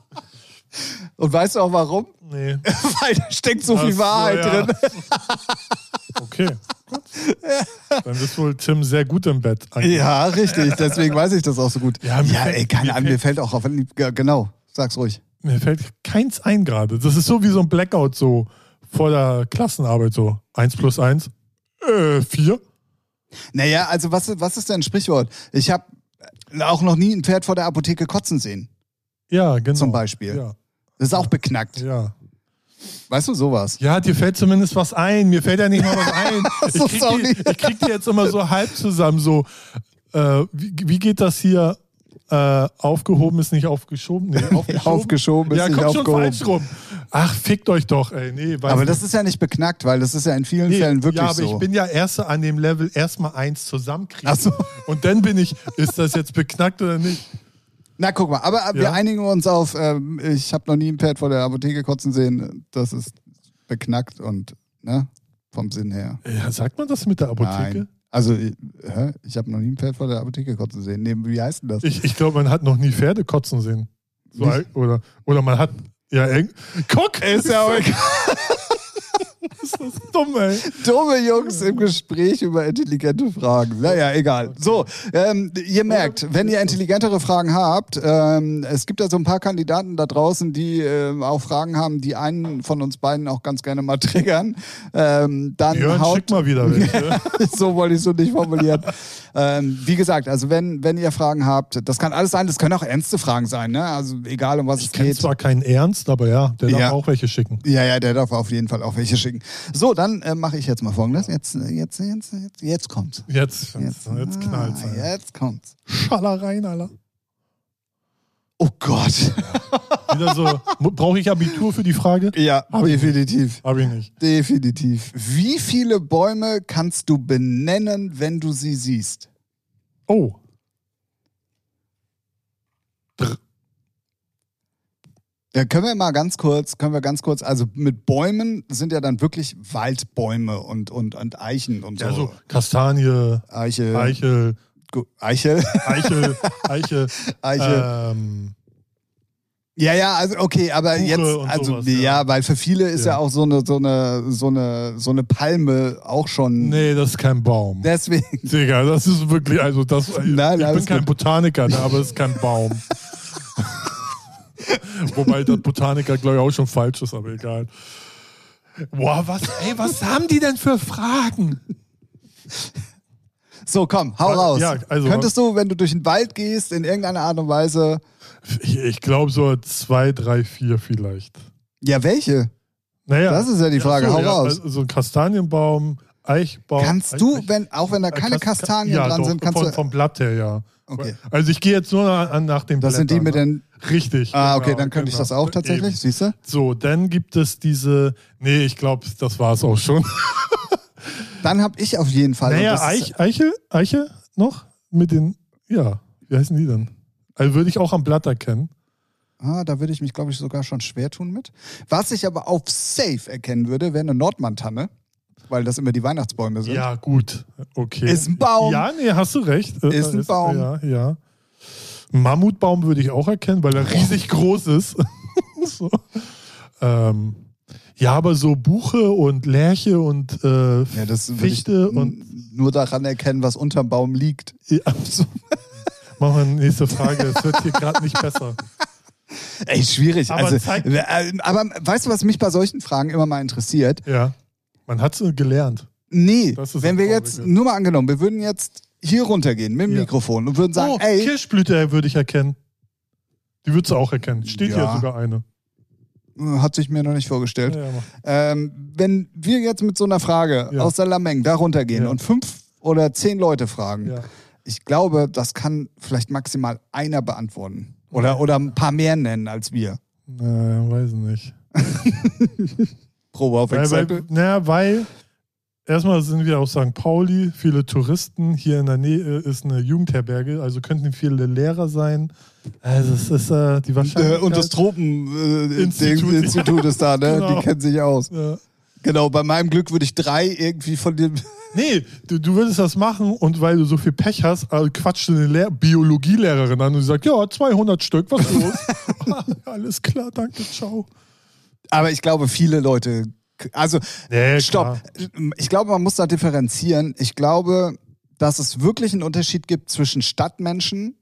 Und weißt du auch warum? Nee. (laughs) Weil da steckt so viel Ach so, Wahrheit ja. drin. (laughs) Okay. (laughs) Dann bist wohl Tim sehr gut im Bett. eigentlich. Ja, richtig. Deswegen weiß ich das auch so gut. Ja, mir fällt- ey, keine Ahnung, mir fällt auch auf. Ja, genau, sag's ruhig. Mir fällt keins ein gerade. Das ist so wie so ein Blackout so vor der Klassenarbeit so. Eins plus eins, äh, vier. Naja, also was, ist- was ist denn ein Sprichwort? Ich habe auch noch nie ein Pferd vor der Apotheke kotzen sehen, Ja, genau. zum Beispiel. Ja, Das ist auch beknackt. ja. Weißt du, sowas. Ja, dir fällt zumindest was ein. Mir fällt ja nicht mal was (laughs) ein. So, Ich krieg, die, ich krieg die jetzt immer so halb zusammen. So, äh, wie, wie geht das hier? Äh, aufgehoben ist nicht aufgeschoben? Nee, (laughs) aufgeschoben. Aufgeschoben ist ja, nicht kommt schon aufgehoben. falsch rum. Ach, fickt euch doch, ey. Nee, Aber nicht. das ist ja nicht beknackt, weil das ist ja in vielen Nee, Fällen wirklich ja, aber so. ich bin ja erst an dem Level erstmal eins zusammenkriegen. Ach so. Und dann bin ich, ist das jetzt beknackt oder nicht? Na, guck mal, aber wir Ja. einigen uns auf, ähm, ich habe noch nie ein Pferd vor der Apotheke kotzen sehen. Das ist beknackt und, ne, vom Sinn her. Ja, sagt man das mit der Apotheke? Nein. Also, ich, ich habe noch nie ein Pferd vor der Apotheke kotzen sehen. Nee, wie heißt denn das? Ich, ich glaube, man hat noch nie Pferde kotzen sehen. So, oder, oder man hat, ja, eng. Guck! Ist ja auch (laughs) egal. Ist das dumm, ey. Dumme Jungs im Gespräch über intelligente Fragen. Naja, egal. So, ähm, ihr merkt, wenn ihr intelligentere Fragen habt, ähm, es gibt ja so ein paar Kandidaten da draußen, die ähm, auch Fragen haben, die einen von uns beiden auch ganz gerne mal triggern. Ähm, dann Jörn, haut schick mal wieder welche. (laughs) so wollte ich es so nicht formulieren. ähm, wie gesagt, also wenn, wenn ihr Fragen habt, das kann alles sein, das können auch ernste Fragen sein, ne? Also egal um was Ich es geht. zwar keinen Ernst, aber ja, der darf Ja. auch welche schicken. Ja, ja, der darf auf jeden Fall auch welche schicken. So, dann äh, mache ich jetzt mal folgendes. Jetzt, jetzt, jetzt, jetzt, jetzt kommt's. Jetzt, jetzt, jetzt knallt's. ah, jetzt kommt's. Schallereien, Alter. Oh Gott. (laughs) Wieder so, brauche ich Abitur für die Frage? ja, Hab definitiv. Habe ich nicht. Definitiv. Wie viele Bäume kannst du benennen, wenn du sie siehst? Oh. Ja, können wir mal ganz kurz, können wir ganz kurz, also mit Bäumen sind ja dann wirklich Waldbäume und, und, und Eichen und so. ja, so Kastanie, Eiche. Eichel, Gu- Eichel. Eichel, (laughs) Eiche, Eiche. ähm, Ja, ja, also okay, aber Buche jetzt, also sowas, ja. ja. weil für viele ist ja, Ja. auch so eine, so eine, so eine, so eine Palme auch schon. nee, das ist kein Baum. Deswegen. Digga, das ist wirklich, also das, Nein, ich bin kein gut. Botaniker, ne, aber es ist kein Baum. (laughs) (laughs) Wobei der Botaniker, glaube ich, auch schon falsch ist, aber egal. Boah, was, ey, was haben die denn für Fragen? So, komm, hau raus. Ja, also- Könntest du, wenn du durch den Wald gehst, in irgendeiner Art und Weise. Ich, ich glaube so zwei, drei, vier vielleicht. Ja, welche? Naja, Das ist ja die Frage, hau raus. Also so ein Kastanienbaum, Eichbaum. Kannst du, Eich- wenn, auch wenn da Äh, keine Kas- Kastanien ja, dran doch, sind, kannst von, du. Vom Blatt her, ja. Okay. Also ich gehe jetzt nur nach, nach dem Das sind die Blättern, mit ne? den. Richtig. Ah, okay, genau, dann könnte ich genau. das auch tatsächlich, Eben. siehst du? So, dann gibt es diese. Nee, ich glaube, das war es auch schon. Dann habe ich auf jeden Fall. naja, Eich, Eiche, Eiche noch? Mit den. Ja, wie heißen die denn? Also würde ich auch am Blatt erkennen. Ah, da würde ich mich, glaube ich, sogar schon schwer tun mit. Was ich aber auf Safe erkennen würde, wäre eine Nordmantanne, weil das immer die Weihnachtsbäume sind. Ja, gut. Okay. Ist ein Baum. Ja, nee, hast du recht. Äh, Ist ein Baum. Ja, ja. Ein Mammutbaum würde ich auch erkennen, weil er riesig groß ist. (laughs) so. ähm, ja, aber so Buche und Lärche und äh, Ja, das Fichte und. nur daran erkennen, was unterm Baum liegt. Ja, so. Machen wir nächste Frage. Es wird hier gerade nicht besser. Ey, schwierig. Aber also, zeig- äh, aber weißt du, was mich bei solchen Fragen immer mal interessiert? Ja. Man hat es gelernt. Nee, wenn wir jetzt, nur mal angenommen, wir würden jetzt hier runtergehen mit dem Ja. Mikrofon und würden sagen, oh, ey, Kirschblüte würde ich erkennen. Die würdest du auch erkennen. Steht Ja. hier sogar eine. hat sich mir noch nicht vorgestellt. Ja. Ähm, wenn wir jetzt mit so einer Frage aus der Lameng da runtergehen und fünf oder zehn Leute fragen, ich glaube, das kann vielleicht maximal einer beantworten. Oder, oder ein paar mehr nennen als wir. Naja, weiß nicht. (laughs) Probe auf weil, naja, weil erstmal sind wir auf St. Pauli, viele Touristen. Hier in der Nähe ist eine Jugendherberge, also könnten viele Lehrer sein. Also es ist äh, die Äh, Wahrscheinlichkeit. und das Tropeninstitut Institut, äh, (laughs) ist da, ne? Genau. Die kennen sich aus. ja. Genau, bei meinem Glück würde ich drei irgendwie von dem. (laughs) Nee, du, du würdest das machen und weil du so viel Pech hast, also quatscht du eine Lehr Biologielehrerin an und sie sagt, ja, 200 Stück, was ist los? Ah, (laughs) Alles klar, danke, ciao. Aber ich glaube, viele Leute. Also, Nee, stopp. Ich glaube, man muss da differenzieren. Ich glaube, dass es wirklich einen Unterschied gibt zwischen Stadtmenschen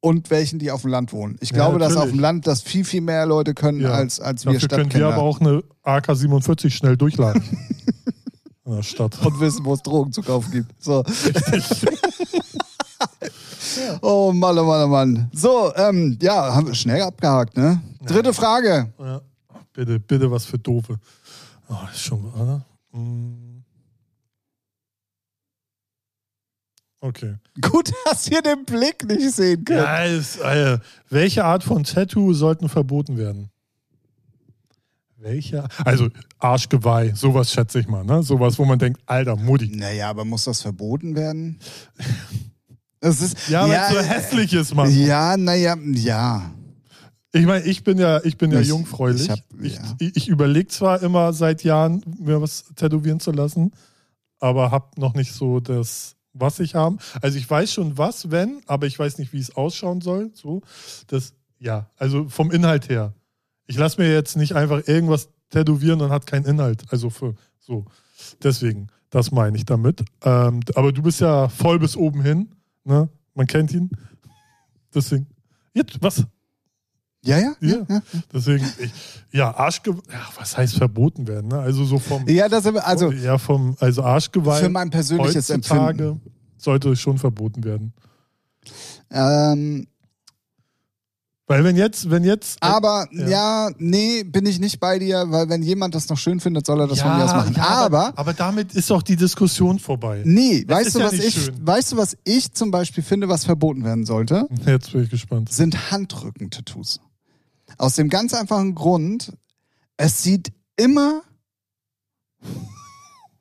und welchen, die auf dem Land wohnen. Ich Ja, glaube, dass natürlich. auf dem Land das viel, viel mehr Leute können Ja. als, als wir Dafür können wir Stadtkinder. aber auch eine AK-47 schnell durchladen. (laughs) In der Stadt. und wissen, wo es Drogen zu kaufen gibt. So. (laughs) oh Mann, oh Mann, oh Mann. So, ähm, ja, haben wir schnell abgehakt, ne? Dritte Frage. Ja. Bitte, bitte was für Doofe. Oh, ist schon, oder? Hm. Okay. Gut, dass ihr den Blick nicht sehen könnt. Ja, ist, äh, welche Art von Tattoo sollten verboten werden? Welche? Also Arschgeweih, sowas schätze ich mal, ne? Sowas, wo man denkt, alter Mutti. Naja, aber muss das verboten werden? (laughs) Das ist, Ja, weil ja, es so hässlich ist, Mann. Ja, naja, ja. Ich meine, ich bin ja, ich bin ja Ich- jungfräulich. ich hab- ich ja. ich, überlege zwar immer seit Jahren, mir was tätowieren zu lassen, aber habe noch nicht so das, was ich haben. Also ich weiß schon was, wenn, aber ich weiß nicht, wie es ausschauen soll. So, das, ja, also vom Inhalt her. Ich lasse mir jetzt nicht einfach irgendwas tätowieren und hat keinen Inhalt. Also für so. Deswegen, das meine ich damit. Ähm, aber du bist ja voll bis oben hin. Ne? Man kennt ihn. (laughs) Deswegen. Jetzt, was? Ja, ja. Ja. ja. Deswegen, ich, ja, Arschgeweih, ja, was heißt verboten werden? Ne? Also so vom, Ja, das also ja, vom, also Arschgeweih für mein persönliches Empfinden. sollte schon verboten werden. Ähm, Weil wenn jetzt, wenn jetzt, aber Ja. ja. nee, bin ich nicht bei dir, weil wenn jemand das noch schön findet, soll er das ja, von mir aus machen. ja, aber, aber damit ist doch die Diskussion vorbei. nee, Das weißt du, was ich, schön. weißt du, was ich zum Beispiel finde, was verboten werden sollte? Jetzt bin ich gespannt. sind Handrücken-Tattoos. Aus dem ganz einfachen Grund, es sieht immer,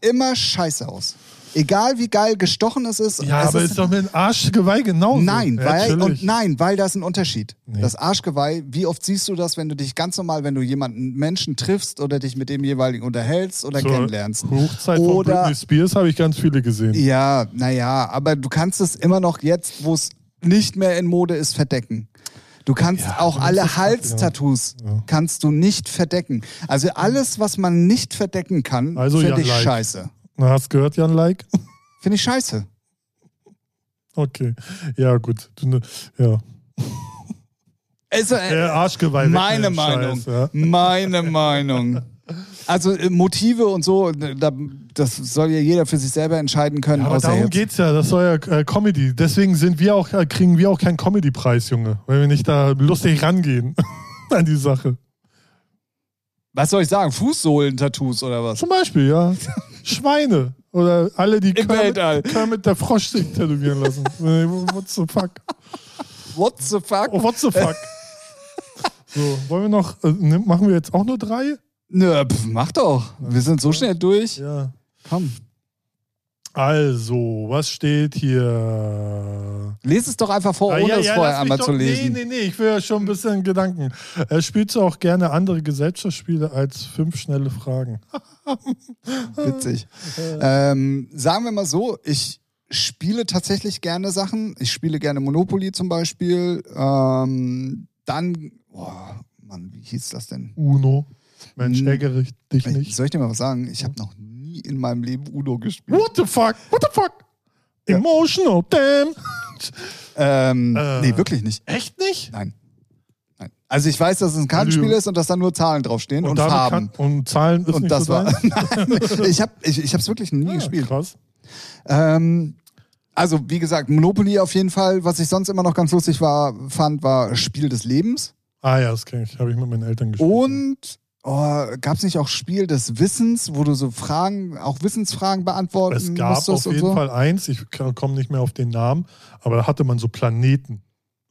immer scheiße aus. Egal wie geil gestochen es ist. Ja, es aber ist, doch mit dem Arschgeweih genauso. Nein, weil, und nein, weil da ist ein Unterschied. Nee. Das Arschgeweih, wie oft siehst du das, wenn du dich ganz normal, wenn du jemanden Menschen triffst oder dich mit dem jeweiligen unterhältst oder Zur kennenlernst? Hochzeit von Oder- Britney Spears habe ich ganz viele gesehen. Ja, naja, aber du kannst es immer noch jetzt, wo es nicht mehr in Mode ist, verdecken. Du kannst Ja, auch alle Halstattoos Ja. kannst du nicht verdecken. Also alles, was man nicht verdecken kann, Also finde ich Like. scheiße. Na, hast gehört, Jan Like? (laughs) Finde ich scheiße. Okay. Ja, gut. Du, ne- ja. Also, äh, Arschgeweih. meine Meinung. Scheiß, ja. Meine Meinung. Also äh, Motive und so, da, das soll ja jeder für sich selber entscheiden können. Aber außer darum jetzt. geht's ja, das soll ja äh, Comedy. Deswegen sind wir auch, äh, kriegen wir auch keinen Comedy-Preis, Junge. Weil wir nicht da lustig rangehen (laughs) an die Sache. Was soll ich sagen? Fußsohlen-Tattoos oder was? Zum Beispiel, ja. Schweine. Oder alle, die Im Weltall. Kermit, Kermit der Frosch sich tätowieren lassen. (laughs) What the fuck? What the fuck? Oh, what the fuck? (laughs) So, wollen wir noch, äh, ne, machen wir jetzt auch nur drei? Nö, pf, mach doch. Wir sind so schnell durch. Ja. Komm. Also, was steht hier? Lies es doch einfach vor, Ah, ohne ja, es ja, vorher lass mich einmal doch, zu lesen. Nee, nee, nee, ich will ja schon ein bisschen Gedanken. Äh, spielst du auch gerne andere Gesellschaftsspiele als fünf schnelle Fragen? (laughs) Witzig. Ähm, sagen wir mal so, ich spiele tatsächlich gerne Sachen. Ich spiele gerne Monopoly zum Beispiel. Ähm, dann, boah, Mann, wie hieß das denn? Uno. Mensch, ärgere ich dich Ich, nicht. soll ich dir mal was sagen? Ich habe noch nie in meinem Leben Uno gespielt. What the fuck? What the fuck? Ja. Emotional, damn. (laughs) Ähm, Äh. Nee, wirklich nicht. Echt nicht? Nein. Nein. Also ich weiß, dass es ein Kartenspiel ist und dass da nur Zahlen draufstehen und, damit Farben. Kann, und Zahlen ist und nicht das so war. (laughs) Nein, ich habe ich, ich hab's wirklich nie Ah, gespielt. Krass. Ähm, also, wie gesagt, Monopoly auf jeden Fall. Was ich sonst immer noch ganz lustig war, fand, war Spiel des Lebens. Ah ja, das kenne ich. Habe ich mit meinen Eltern gespielt. Und oh, gab es nicht auch Spiel des Wissens, wo du so Fragen, auch Wissensfragen beantworten Es gab musstest auf jeden so? Fall eins, ich komme nicht mehr auf den Namen, aber da hatte man so Planeten.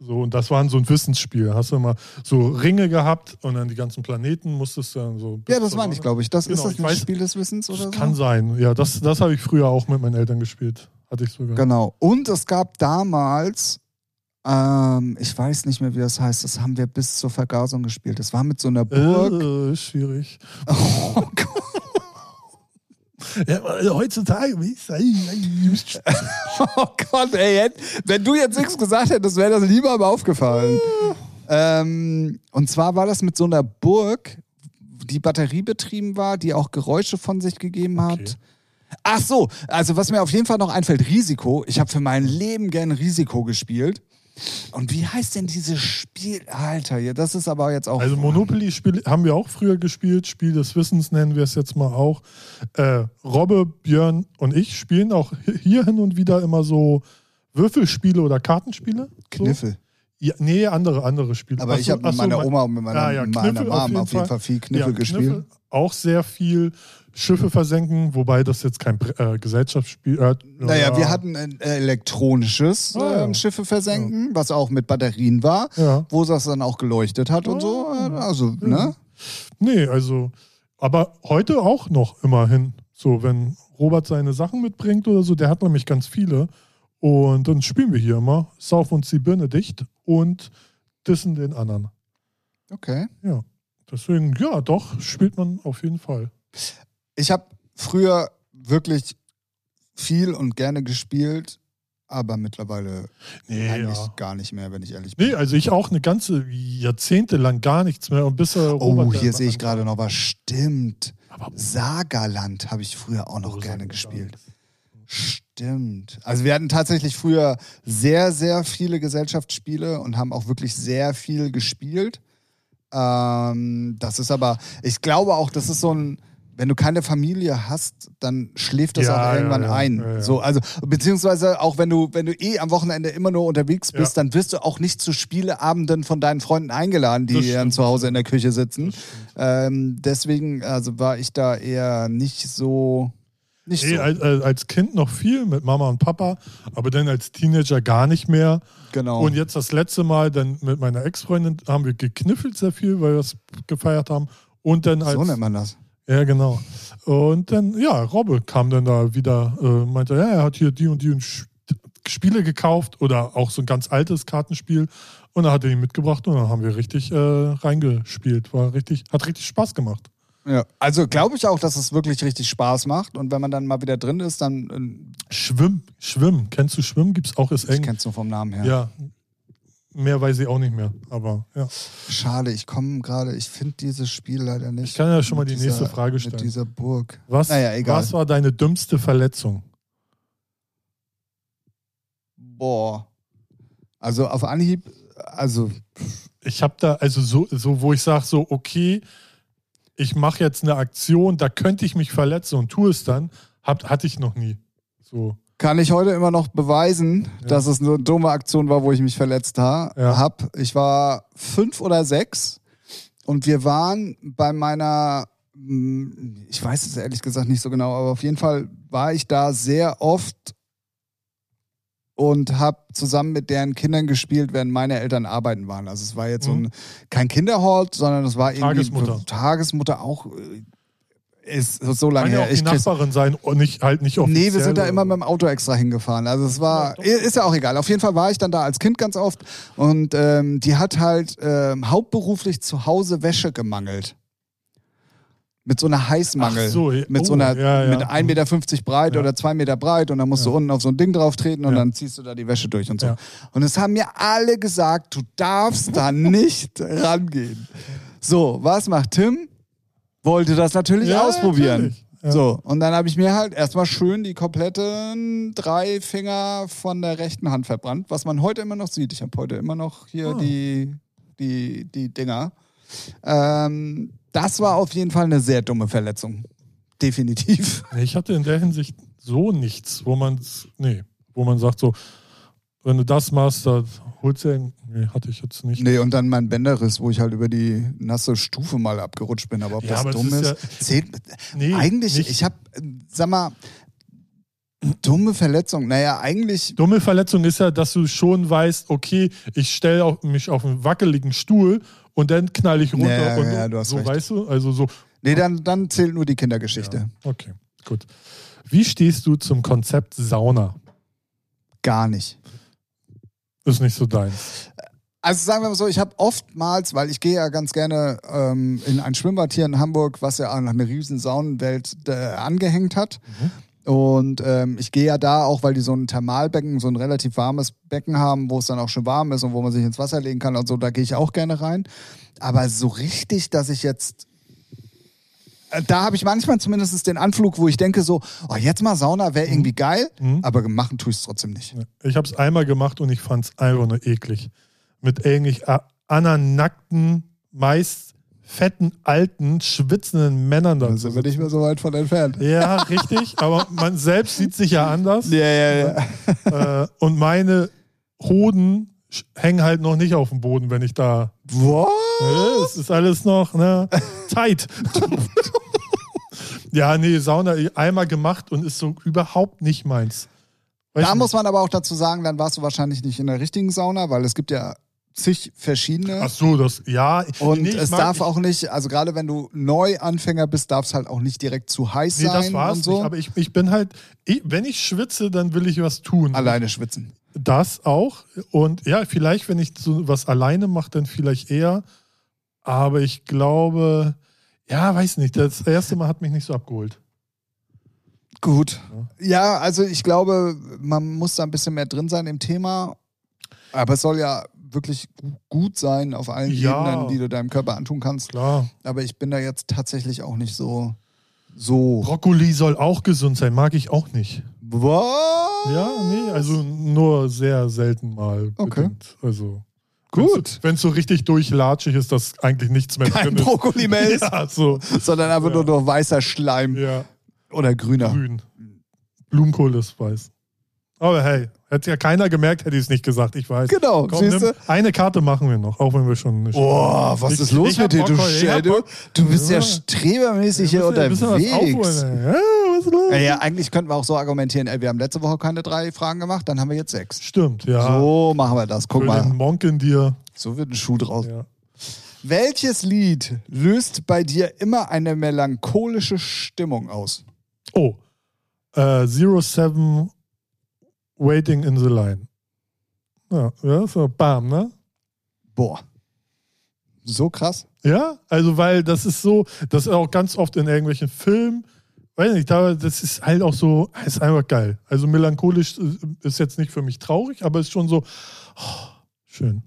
So, und das war so ein Wissensspiel. Da hast du immer so Ringe gehabt und dann die ganzen Planeten musstest du dann so. Ja, das meine ich, glaube ich. Das Genau, ist das ein weiß- Spiel des Wissens oder so? Kann sein. Ja, das, das habe ich früher auch mit meinen Eltern gespielt. Hatte ich sogar. Genau. Und es gab damals, ähm, ich weiß nicht mehr, wie das heißt, das haben wir bis zur Vergasung gespielt. Das war mit so einer Burg. Äh, schwierig. (laughs) Oh Gott. Ja, aber heutzutage? (laughs) Oh Gott, ey, wenn du jetzt nichts gesagt hättest, wäre das lieber mal aufgefallen. ähm, und zwar war das mit so einer Burg, die batteriebetrieben war, die auch Geräusche von sich gegeben hat. Okay. Ach so, also was mir auf jeden Fall noch einfällt, Risiko. Ich habe für mein Leben gern Risiko gespielt. Und wie heißt denn dieses Spiel? Alter, ja, das ist aber jetzt auch. Also Monopoly-Spiel haben wir auch früher gespielt. Spiel des Wissens nennen wir es jetzt mal auch. Äh, Robbe, Björn und ich spielen auch hi- hier hin und wieder immer so Würfelspiele oder Kartenspiele. So. Kniffel. Ja, nee, andere, andere Spiele. Aber Ach ich habe mit so, meiner mein- Oma und mit meiner, Ah, ja, meiner Kniffel Mom auf jeden Fall viel Kniffel Ja, gespielt. auch sehr viel Schiffe versenken, wobei das jetzt kein äh, Gesellschaftsspiel äh, Naja, ja, wir hatten ein elektronisches Ah, ja. ähm, Schiffe versenken, was auch mit Batterien war, Ja. wo das dann auch geleuchtet hat und so. Ah. Also, ne? Nee, also, aber heute auch noch immerhin. So, wenn Robert seine Sachen mitbringt oder so, der hat nämlich ganz viele. Und dann spielen wir hier immer, saufen uns die Birne dicht und dissen den anderen. Okay. Ja. Deswegen, ja, doch, spielt man auf jeden Fall. Ich habe früher wirklich viel und gerne gespielt, aber mittlerweile Nee, eigentlich ja. gar nicht mehr, wenn ich ehrlich bin. Nee, also ich auch eine ganze Jahrzehnte lang gar nichts mehr. Und bis oh, hier sehe ich gerade noch was. Stimmt. Aber Sagaland habe ich früher auch noch gerne gespielt. Stimmt. Also wir hatten tatsächlich früher sehr, sehr viele Gesellschaftsspiele und haben auch wirklich sehr viel gespielt. Ähm, das ist aber, ich glaube auch, das ist so ein, wenn du keine Familie hast, dann schläft das Ja, auch irgendwann ja, ein. ja, ja. So, also, beziehungsweise auch wenn du, wenn du eh am Wochenende immer nur unterwegs bist, dann wirst du auch nicht zu Spieleabenden von deinen Freunden eingeladen, die dann zu Hause in der Küche sitzen. Ähm, deswegen, also war ich da eher nicht so. Nicht Nee, so. als, als Kind noch viel mit Mama und Papa, aber dann als Teenager gar nicht mehr. Genau. Und jetzt das letzte Mal dann mit meiner Ex-Freundin haben wir gekniffelt sehr viel, weil wir es gefeiert haben. Und dann als. so nennt man das. Ja, genau. Und dann, ja, Robbe kam dann da wieder, äh, meinte, ja, er hat hier die und die und Spiele gekauft oder auch so ein ganz altes Kartenspiel. Und dann hat er die mitgebracht und dann haben wir richtig äh, reingespielt. War richtig, hat richtig Spaß gemacht. Ja. Also glaube ich auch, dass es wirklich richtig Spaß macht. Und wenn man dann mal wieder drin ist, dann. äh, Schwimmen, Schwimmen. Kennst du Schwimmen? Gibt's auch, ist Ich eng. kenn's nur vom Namen her. Ja. Mehr weiß ich auch nicht mehr. Aber ja. Schade, ich komme gerade, ich finde dieses Spiel leider nicht. Ich kann ja schon mal Mit die dieser- nächste Frage Mit stellen. dieser Burg. Was, Naja, egal. was war deine dümmste Verletzung? Boah. Also auf Anhieb, also ich habe da, also so, so wo ich sage, so, okay, ich mache jetzt eine Aktion, da könnte ich mich verletzen und tue es dann, hab, hatte ich noch nie. So. Kann ich heute immer noch beweisen, Ja. dass es eine dumme Aktion war, wo ich mich verletzt ha Ja. hab. Ich war fünf oder sechs und wir waren bei meiner, hm, ich weiß es ehrlich gesagt nicht so genau, aber auf jeden Fall war ich da sehr oft und habe zusammen mit deren Kindern gespielt, während meine Eltern arbeiten waren. Also es war jetzt so Mhm. ein, kein Kinderhort, sondern es war irgendwie Tagesmutter. Tagesmutter auch äh, ist so lange Kann ja her. auch die Ich krieg's- Nachbarin sein und nicht, halt nicht offiziell. Nee, wir sind da immer mit dem Auto extra hingefahren. Also es war, Ja, ist ja auch egal. Auf jeden Fall war ich dann da als Kind ganz oft und ähm, die hat halt ähm, hauptberuflich zu Hause Wäsche gemangelt. Mit so einer Heißmangel. Ach so, ja. mit so Oh, einer, ja, ja. mit 1,50 Meter breit Ja. oder 2 Meter breit und dann musst du unten auf so ein Ding drauf treten und dann ziehst du da die Wäsche durch und so. Und es haben mir alle gesagt, du darfst da nicht rangehen. So, was macht Tim? Wollte das natürlich Ja, ausprobieren. natürlich. Ja. So, und dann habe ich mir halt erstmal schön die kompletten drei Finger von der rechten Hand verbrannt, was man heute immer noch sieht. Ich habe heute immer noch hier Ah. die, die, die Dinger. Ähm, das war auf jeden Fall eine sehr dumme Verletzung. Definitiv. Ich hatte in der Hinsicht so nichts, wo man nee, wo man sagt so, wenn du das machst, dann einen. Nee, hatte ich jetzt nicht. Nee, und dann mein Bänderriss, wo ich halt über die nasse Stufe mal abgerutscht bin. Aber ob Ja, das aber dumm ist ist, zählt. Nee, eigentlich, nicht. ich habe, sag mal, dumme Verletzung. Naja, eigentlich Dumme Verletzung ist ja, dass du schon weißt, okay, ich stelle mich auf einen wackeligen Stuhl und dann knall ich runter. Ja, und ja, du hast so recht. weißt du, also so. Nee, dann, dann zählt nur die Kindergeschichte. Ja, okay, gut. Wie stehst du zum Konzept Sauna? Gar nicht. Ist nicht so deins. Also sagen wir mal so, ich habe oftmals, weil ich gehe ja ganz gerne ähm, in ein Schwimmbad hier in Hamburg, was ja an eine riesen Saunenwelt äh, angehängt hat. Und ähm, ich gehe ja da auch, weil die so ein Thermalbecken, so ein relativ warmes Becken haben, wo es dann auch schon warm ist und wo man sich ins Wasser legen kann und so, da gehe ich auch gerne rein. Aber so richtig, dass ich jetzt da habe ich manchmal zumindest den Anflug, wo ich denke so, oh, jetzt mal Sauna wäre irgendwie geil, Mhm. aber machen tue ich es trotzdem nicht. Ich habe es einmal gemacht und ich fand es einfach nur eklig. Mit eigentlich a- anderen nackten, meist fetten, alten, schwitzenden Männern da. Da sind wir nicht mehr so weit von entfernt. Ja, richtig, aber man selbst sieht sich ja anders. (laughs) Ja, ja, ja. Äh, und meine Hoden hängen halt noch nicht auf dem Boden, wenn ich da. What? Äh, Es ist alles noch ne, (laughs) tight. ja, nee, Sauna einmal gemacht und ist so überhaupt nicht meins. Weiß Da nicht. muss man aber auch dazu sagen, dann warst du wahrscheinlich nicht in der richtigen Sauna, weil es gibt ja zig verschiedene. Ach so, das, ja. und nee, es mag- darf auch nicht, also gerade wenn du Neuanfänger bist, darf es halt auch nicht direkt zu heiß Nee, sein das war's und so. nicht. Aber ich, ich bin halt, ich, wenn ich schwitze, dann will ich was tun. Alleine schwitzen. Das auch. Und ja, vielleicht, wenn ich so was alleine mache, dann vielleicht eher. Aber ich glaube, ja, weiß nicht. Das erste Mal hat mich nicht so abgeholt. Gut. Ja, also ich glaube, man muss da ein bisschen mehr drin sein im Thema. Aber es soll ja wirklich gu- gut sein auf allen Ja. Ebenen, die du deinem Körper antun kannst. Klar. Aber ich bin da jetzt tatsächlich auch nicht so. So. Brokkoli soll auch gesund sein, mag ich auch nicht. Was? Ja, nee, also nur sehr selten mal. Okay. bedingt. Also. Gut. Wenn es so richtig durchlatschig ist, dass eigentlich nichts mehr Kein drin ist. Brokkoli mehr (laughs) ist, Ja, so. sondern einfach Ja. nur noch weißer Schleim Ja, oder grüner. grün. Blumenkohl ist weiß. Aber hey, hätte ja keiner gemerkt, hätte ich es nicht gesagt. Ich weiß. Genau, Komm, siehst nimm, du? eine Karte machen wir noch, auch wenn wir schon nicht. Boah, was Ich- ist los mit dir? Du, du, du bist ja Ja. strebermäßig hier unterwegs. aufholen. Ja, was ist los? Ja, ja, eigentlich könnten wir auch so argumentieren, ey, wir haben letzte Woche keine drei Fragen gemacht, dann haben wir jetzt sechs. Stimmt, ja. So machen wir das. Guck Für mal, den Monk in dir. so wird ein Schuh draus. Ja. Welches Lied löst bei dir immer eine melancholische Stimmung aus? Oh, äh, Zero Seven Waiting in the Line. Ja, ja, so bam, ne? Boah. So krass. Ja, also weil das ist so, das ist auch ganz oft in irgendwelchen Filmen, weiß nicht, da, das ist halt auch so, ist einfach geil. Also melancholisch äh, ist jetzt nicht für mich traurig, aber ist schon so, oh, schön.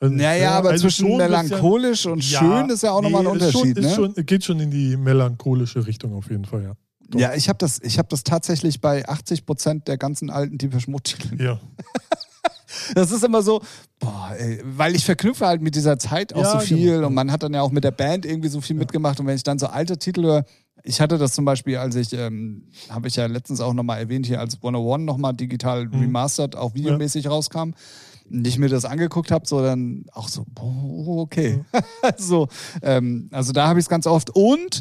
Also, Naja, aber also zwischen melancholisch und Ja, schön ist ja auch nochmal ein nee, Unterschied. Schon, ne? schon, geht schon in die melancholische Richtung auf jeden Fall, ja. Doch. Ja, ich habe das, ich hab das tatsächlich bei 80 Prozent der ganzen alten Deepish Mode-Titel. Ja. (laughs) Das ist immer so, boah, ey, weil ich verknüpfe halt mit dieser Zeit auch Ja, so viel genau. und man hat dann ja auch mit der Band irgendwie so viel mitgemacht und wenn ich dann so alte Titel höre, ich hatte das zum Beispiel, als ich, ähm, habe ich ja letztens auch nochmal erwähnt, hier als 101 nochmal digital Mhm. remastered, auch videomäßig rauskam. Und ich mir das angeguckt habe, so dann auch so, boah, okay. (laughs) so, ähm, also da habe ich es ganz oft. Und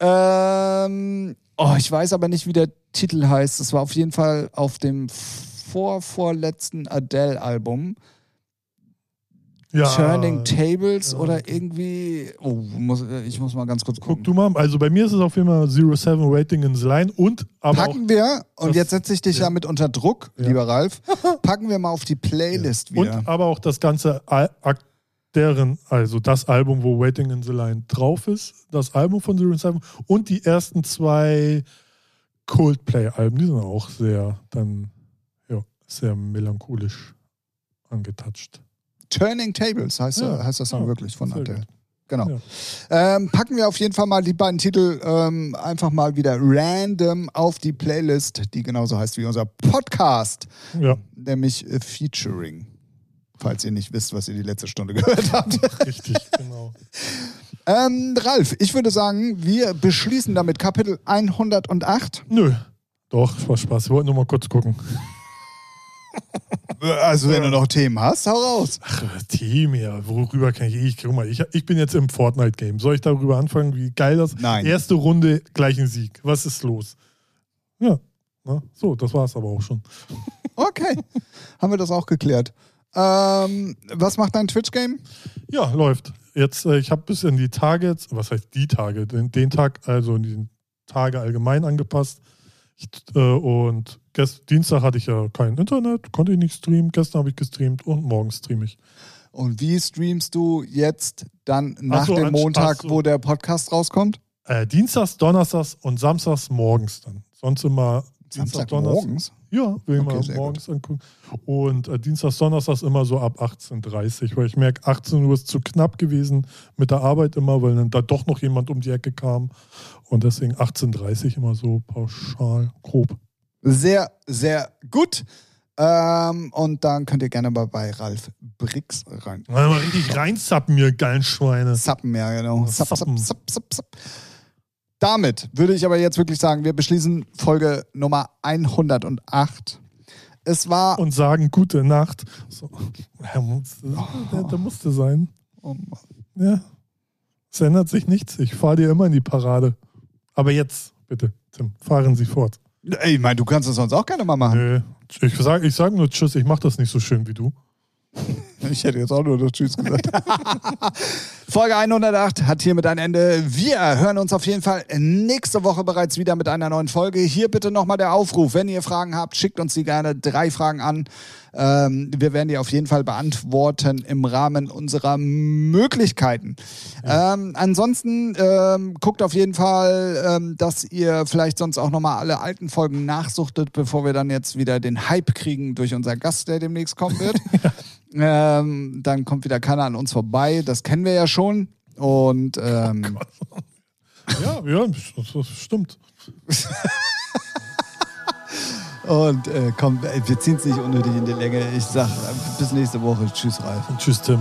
ähm, oh, ich weiß aber nicht, wie der Titel heißt. Es war auf jeden Fall auf dem vorvorletzten Adele-Album. Ja, Turning Tables ja. oder irgendwie. Oh, muss, ich muss mal ganz kurz gucken. Guck du mal, also bei mir ist es auf jeden Fall Zero Seven Waiting in the Line und aber Packen wir, und das- jetzt setze ich dich ja. ja. mit unter Druck, lieber Ralf, packen wir mal auf die Playlist wieder. und aber auch das ganze Al Ak- deren, also das Album, wo Waiting in the Line drauf ist, das Album von Zero Seven und die ersten zwei Coldplay-Alben, die sind auch sehr dann ja, sehr melancholisch angetatscht. Turning Tables heißt, Ja. heißt das Song Ja, wirklich von Adele. gut. Genau. Ja. Ähm, packen wir auf jeden Fall mal die beiden Titel ähm, einfach mal wieder random auf die Playlist, die genauso heißt wie unser Podcast, nämlich äh, Featuring. Falls ihr nicht wisst, was ihr die letzte Stunde (laughs) gehört habt. richtig, genau. (laughs) ähm, Ralf, ich würde sagen, wir beschließen damit Kapitel 108. Nö. Doch, war Spaß. Wir wollten nur mal kurz gucken. Also, wenn du noch Themen hast, hau raus. Ach, Team, ja, worüber kann ich, ich guck mal, ich, ich bin jetzt im Fortnite-Game. Soll ich darüber anfangen, wie geil das Nein. Erste Runde, gleich ein Sieg. Was ist los? Ja, na, so, das war es aber auch schon. (laughs) Okay, haben wir das auch geklärt. Ähm, was macht dein Twitch-Game? Ja, läuft. Jetzt, äh, ich habe bis in die Tage, jetzt- was heißt die Tage? Den, den Tag, also in die Tage allgemein angepasst. Ich, äh, und gest, Dienstag hatte ich ja kein Internet, konnte ich nicht streamen. Gestern habe ich gestreamt und morgen streame ich. Und wie streamst du jetzt dann nach Ach so, dem Montag, so. wo der Podcast rauskommt? Äh, Dienstags, Donnerstags und Samstags morgens dann. Sonst immer Dienstag, Donnerstag. morgens? Ja, will ich Okay, mal morgens angucken. Und äh, Dienstags, Donnerstags immer so ab 18.30 Uhr, weil ich merke, 18 Uhr ist zu knapp gewesen mit der Arbeit immer, weil dann da doch noch jemand um die Ecke kam. Und deswegen 18.30 Uhr immer so pauschal, grob. Sehr, sehr gut. Ähm, und dann könnt ihr gerne mal bei Ralf Brix rein. Mal richtig reinzappen, ihr geilen Schweine. Zappen, ja, genau. Zapp, zapp, zapp, zapp, zapp. Damit würde ich aber jetzt wirklich sagen, wir beschließen Folge Nummer 108. Es war. Und sagen gute Nacht. So. Der, muss, der, der musste sein. Oh. Ja. Es ändert sich nichts. Ich fahre dir immer in die Parade. Aber jetzt, bitte, Tim, fahren Sie fort. Ey, ich meine, du kannst es sonst auch gerne mal machen. Nö. Ich sage ich sag nur Tschüss, ich mache das nicht so schön wie du. (laughs) (laughs) Ich hätte jetzt auch nur noch Tschüss gesagt. (laughs) Folge 108 hat hiermit ein Ende. Wir hören uns auf jeden Fall nächste Woche bereits wieder mit einer neuen Folge. Hier bitte nochmal der Aufruf. Wenn ihr Fragen habt, schickt uns die gerne drei Fragen an. Ähm, wir werden die auf jeden Fall beantworten im Rahmen unserer Möglichkeiten. Ähm, ansonsten ähm, guckt auf jeden Fall, ähm, dass ihr vielleicht sonst auch nochmal alle alten Folgen nachsuchtet, bevor wir dann jetzt wieder den Hype kriegen durch unseren Gast, der demnächst kommen wird. (laughs) Ähm, dann kommt wieder keiner an uns vorbei. Das kennen wir ja schon. Und ähm, (laughs) Ja, ja, das, stimmt. (laughs) und äh, komm, wir ziehen es nicht unnötig in die Länge. Ich sag äh, bis nächste Woche. Tschüss, Ralf. Und tschüss, Tim.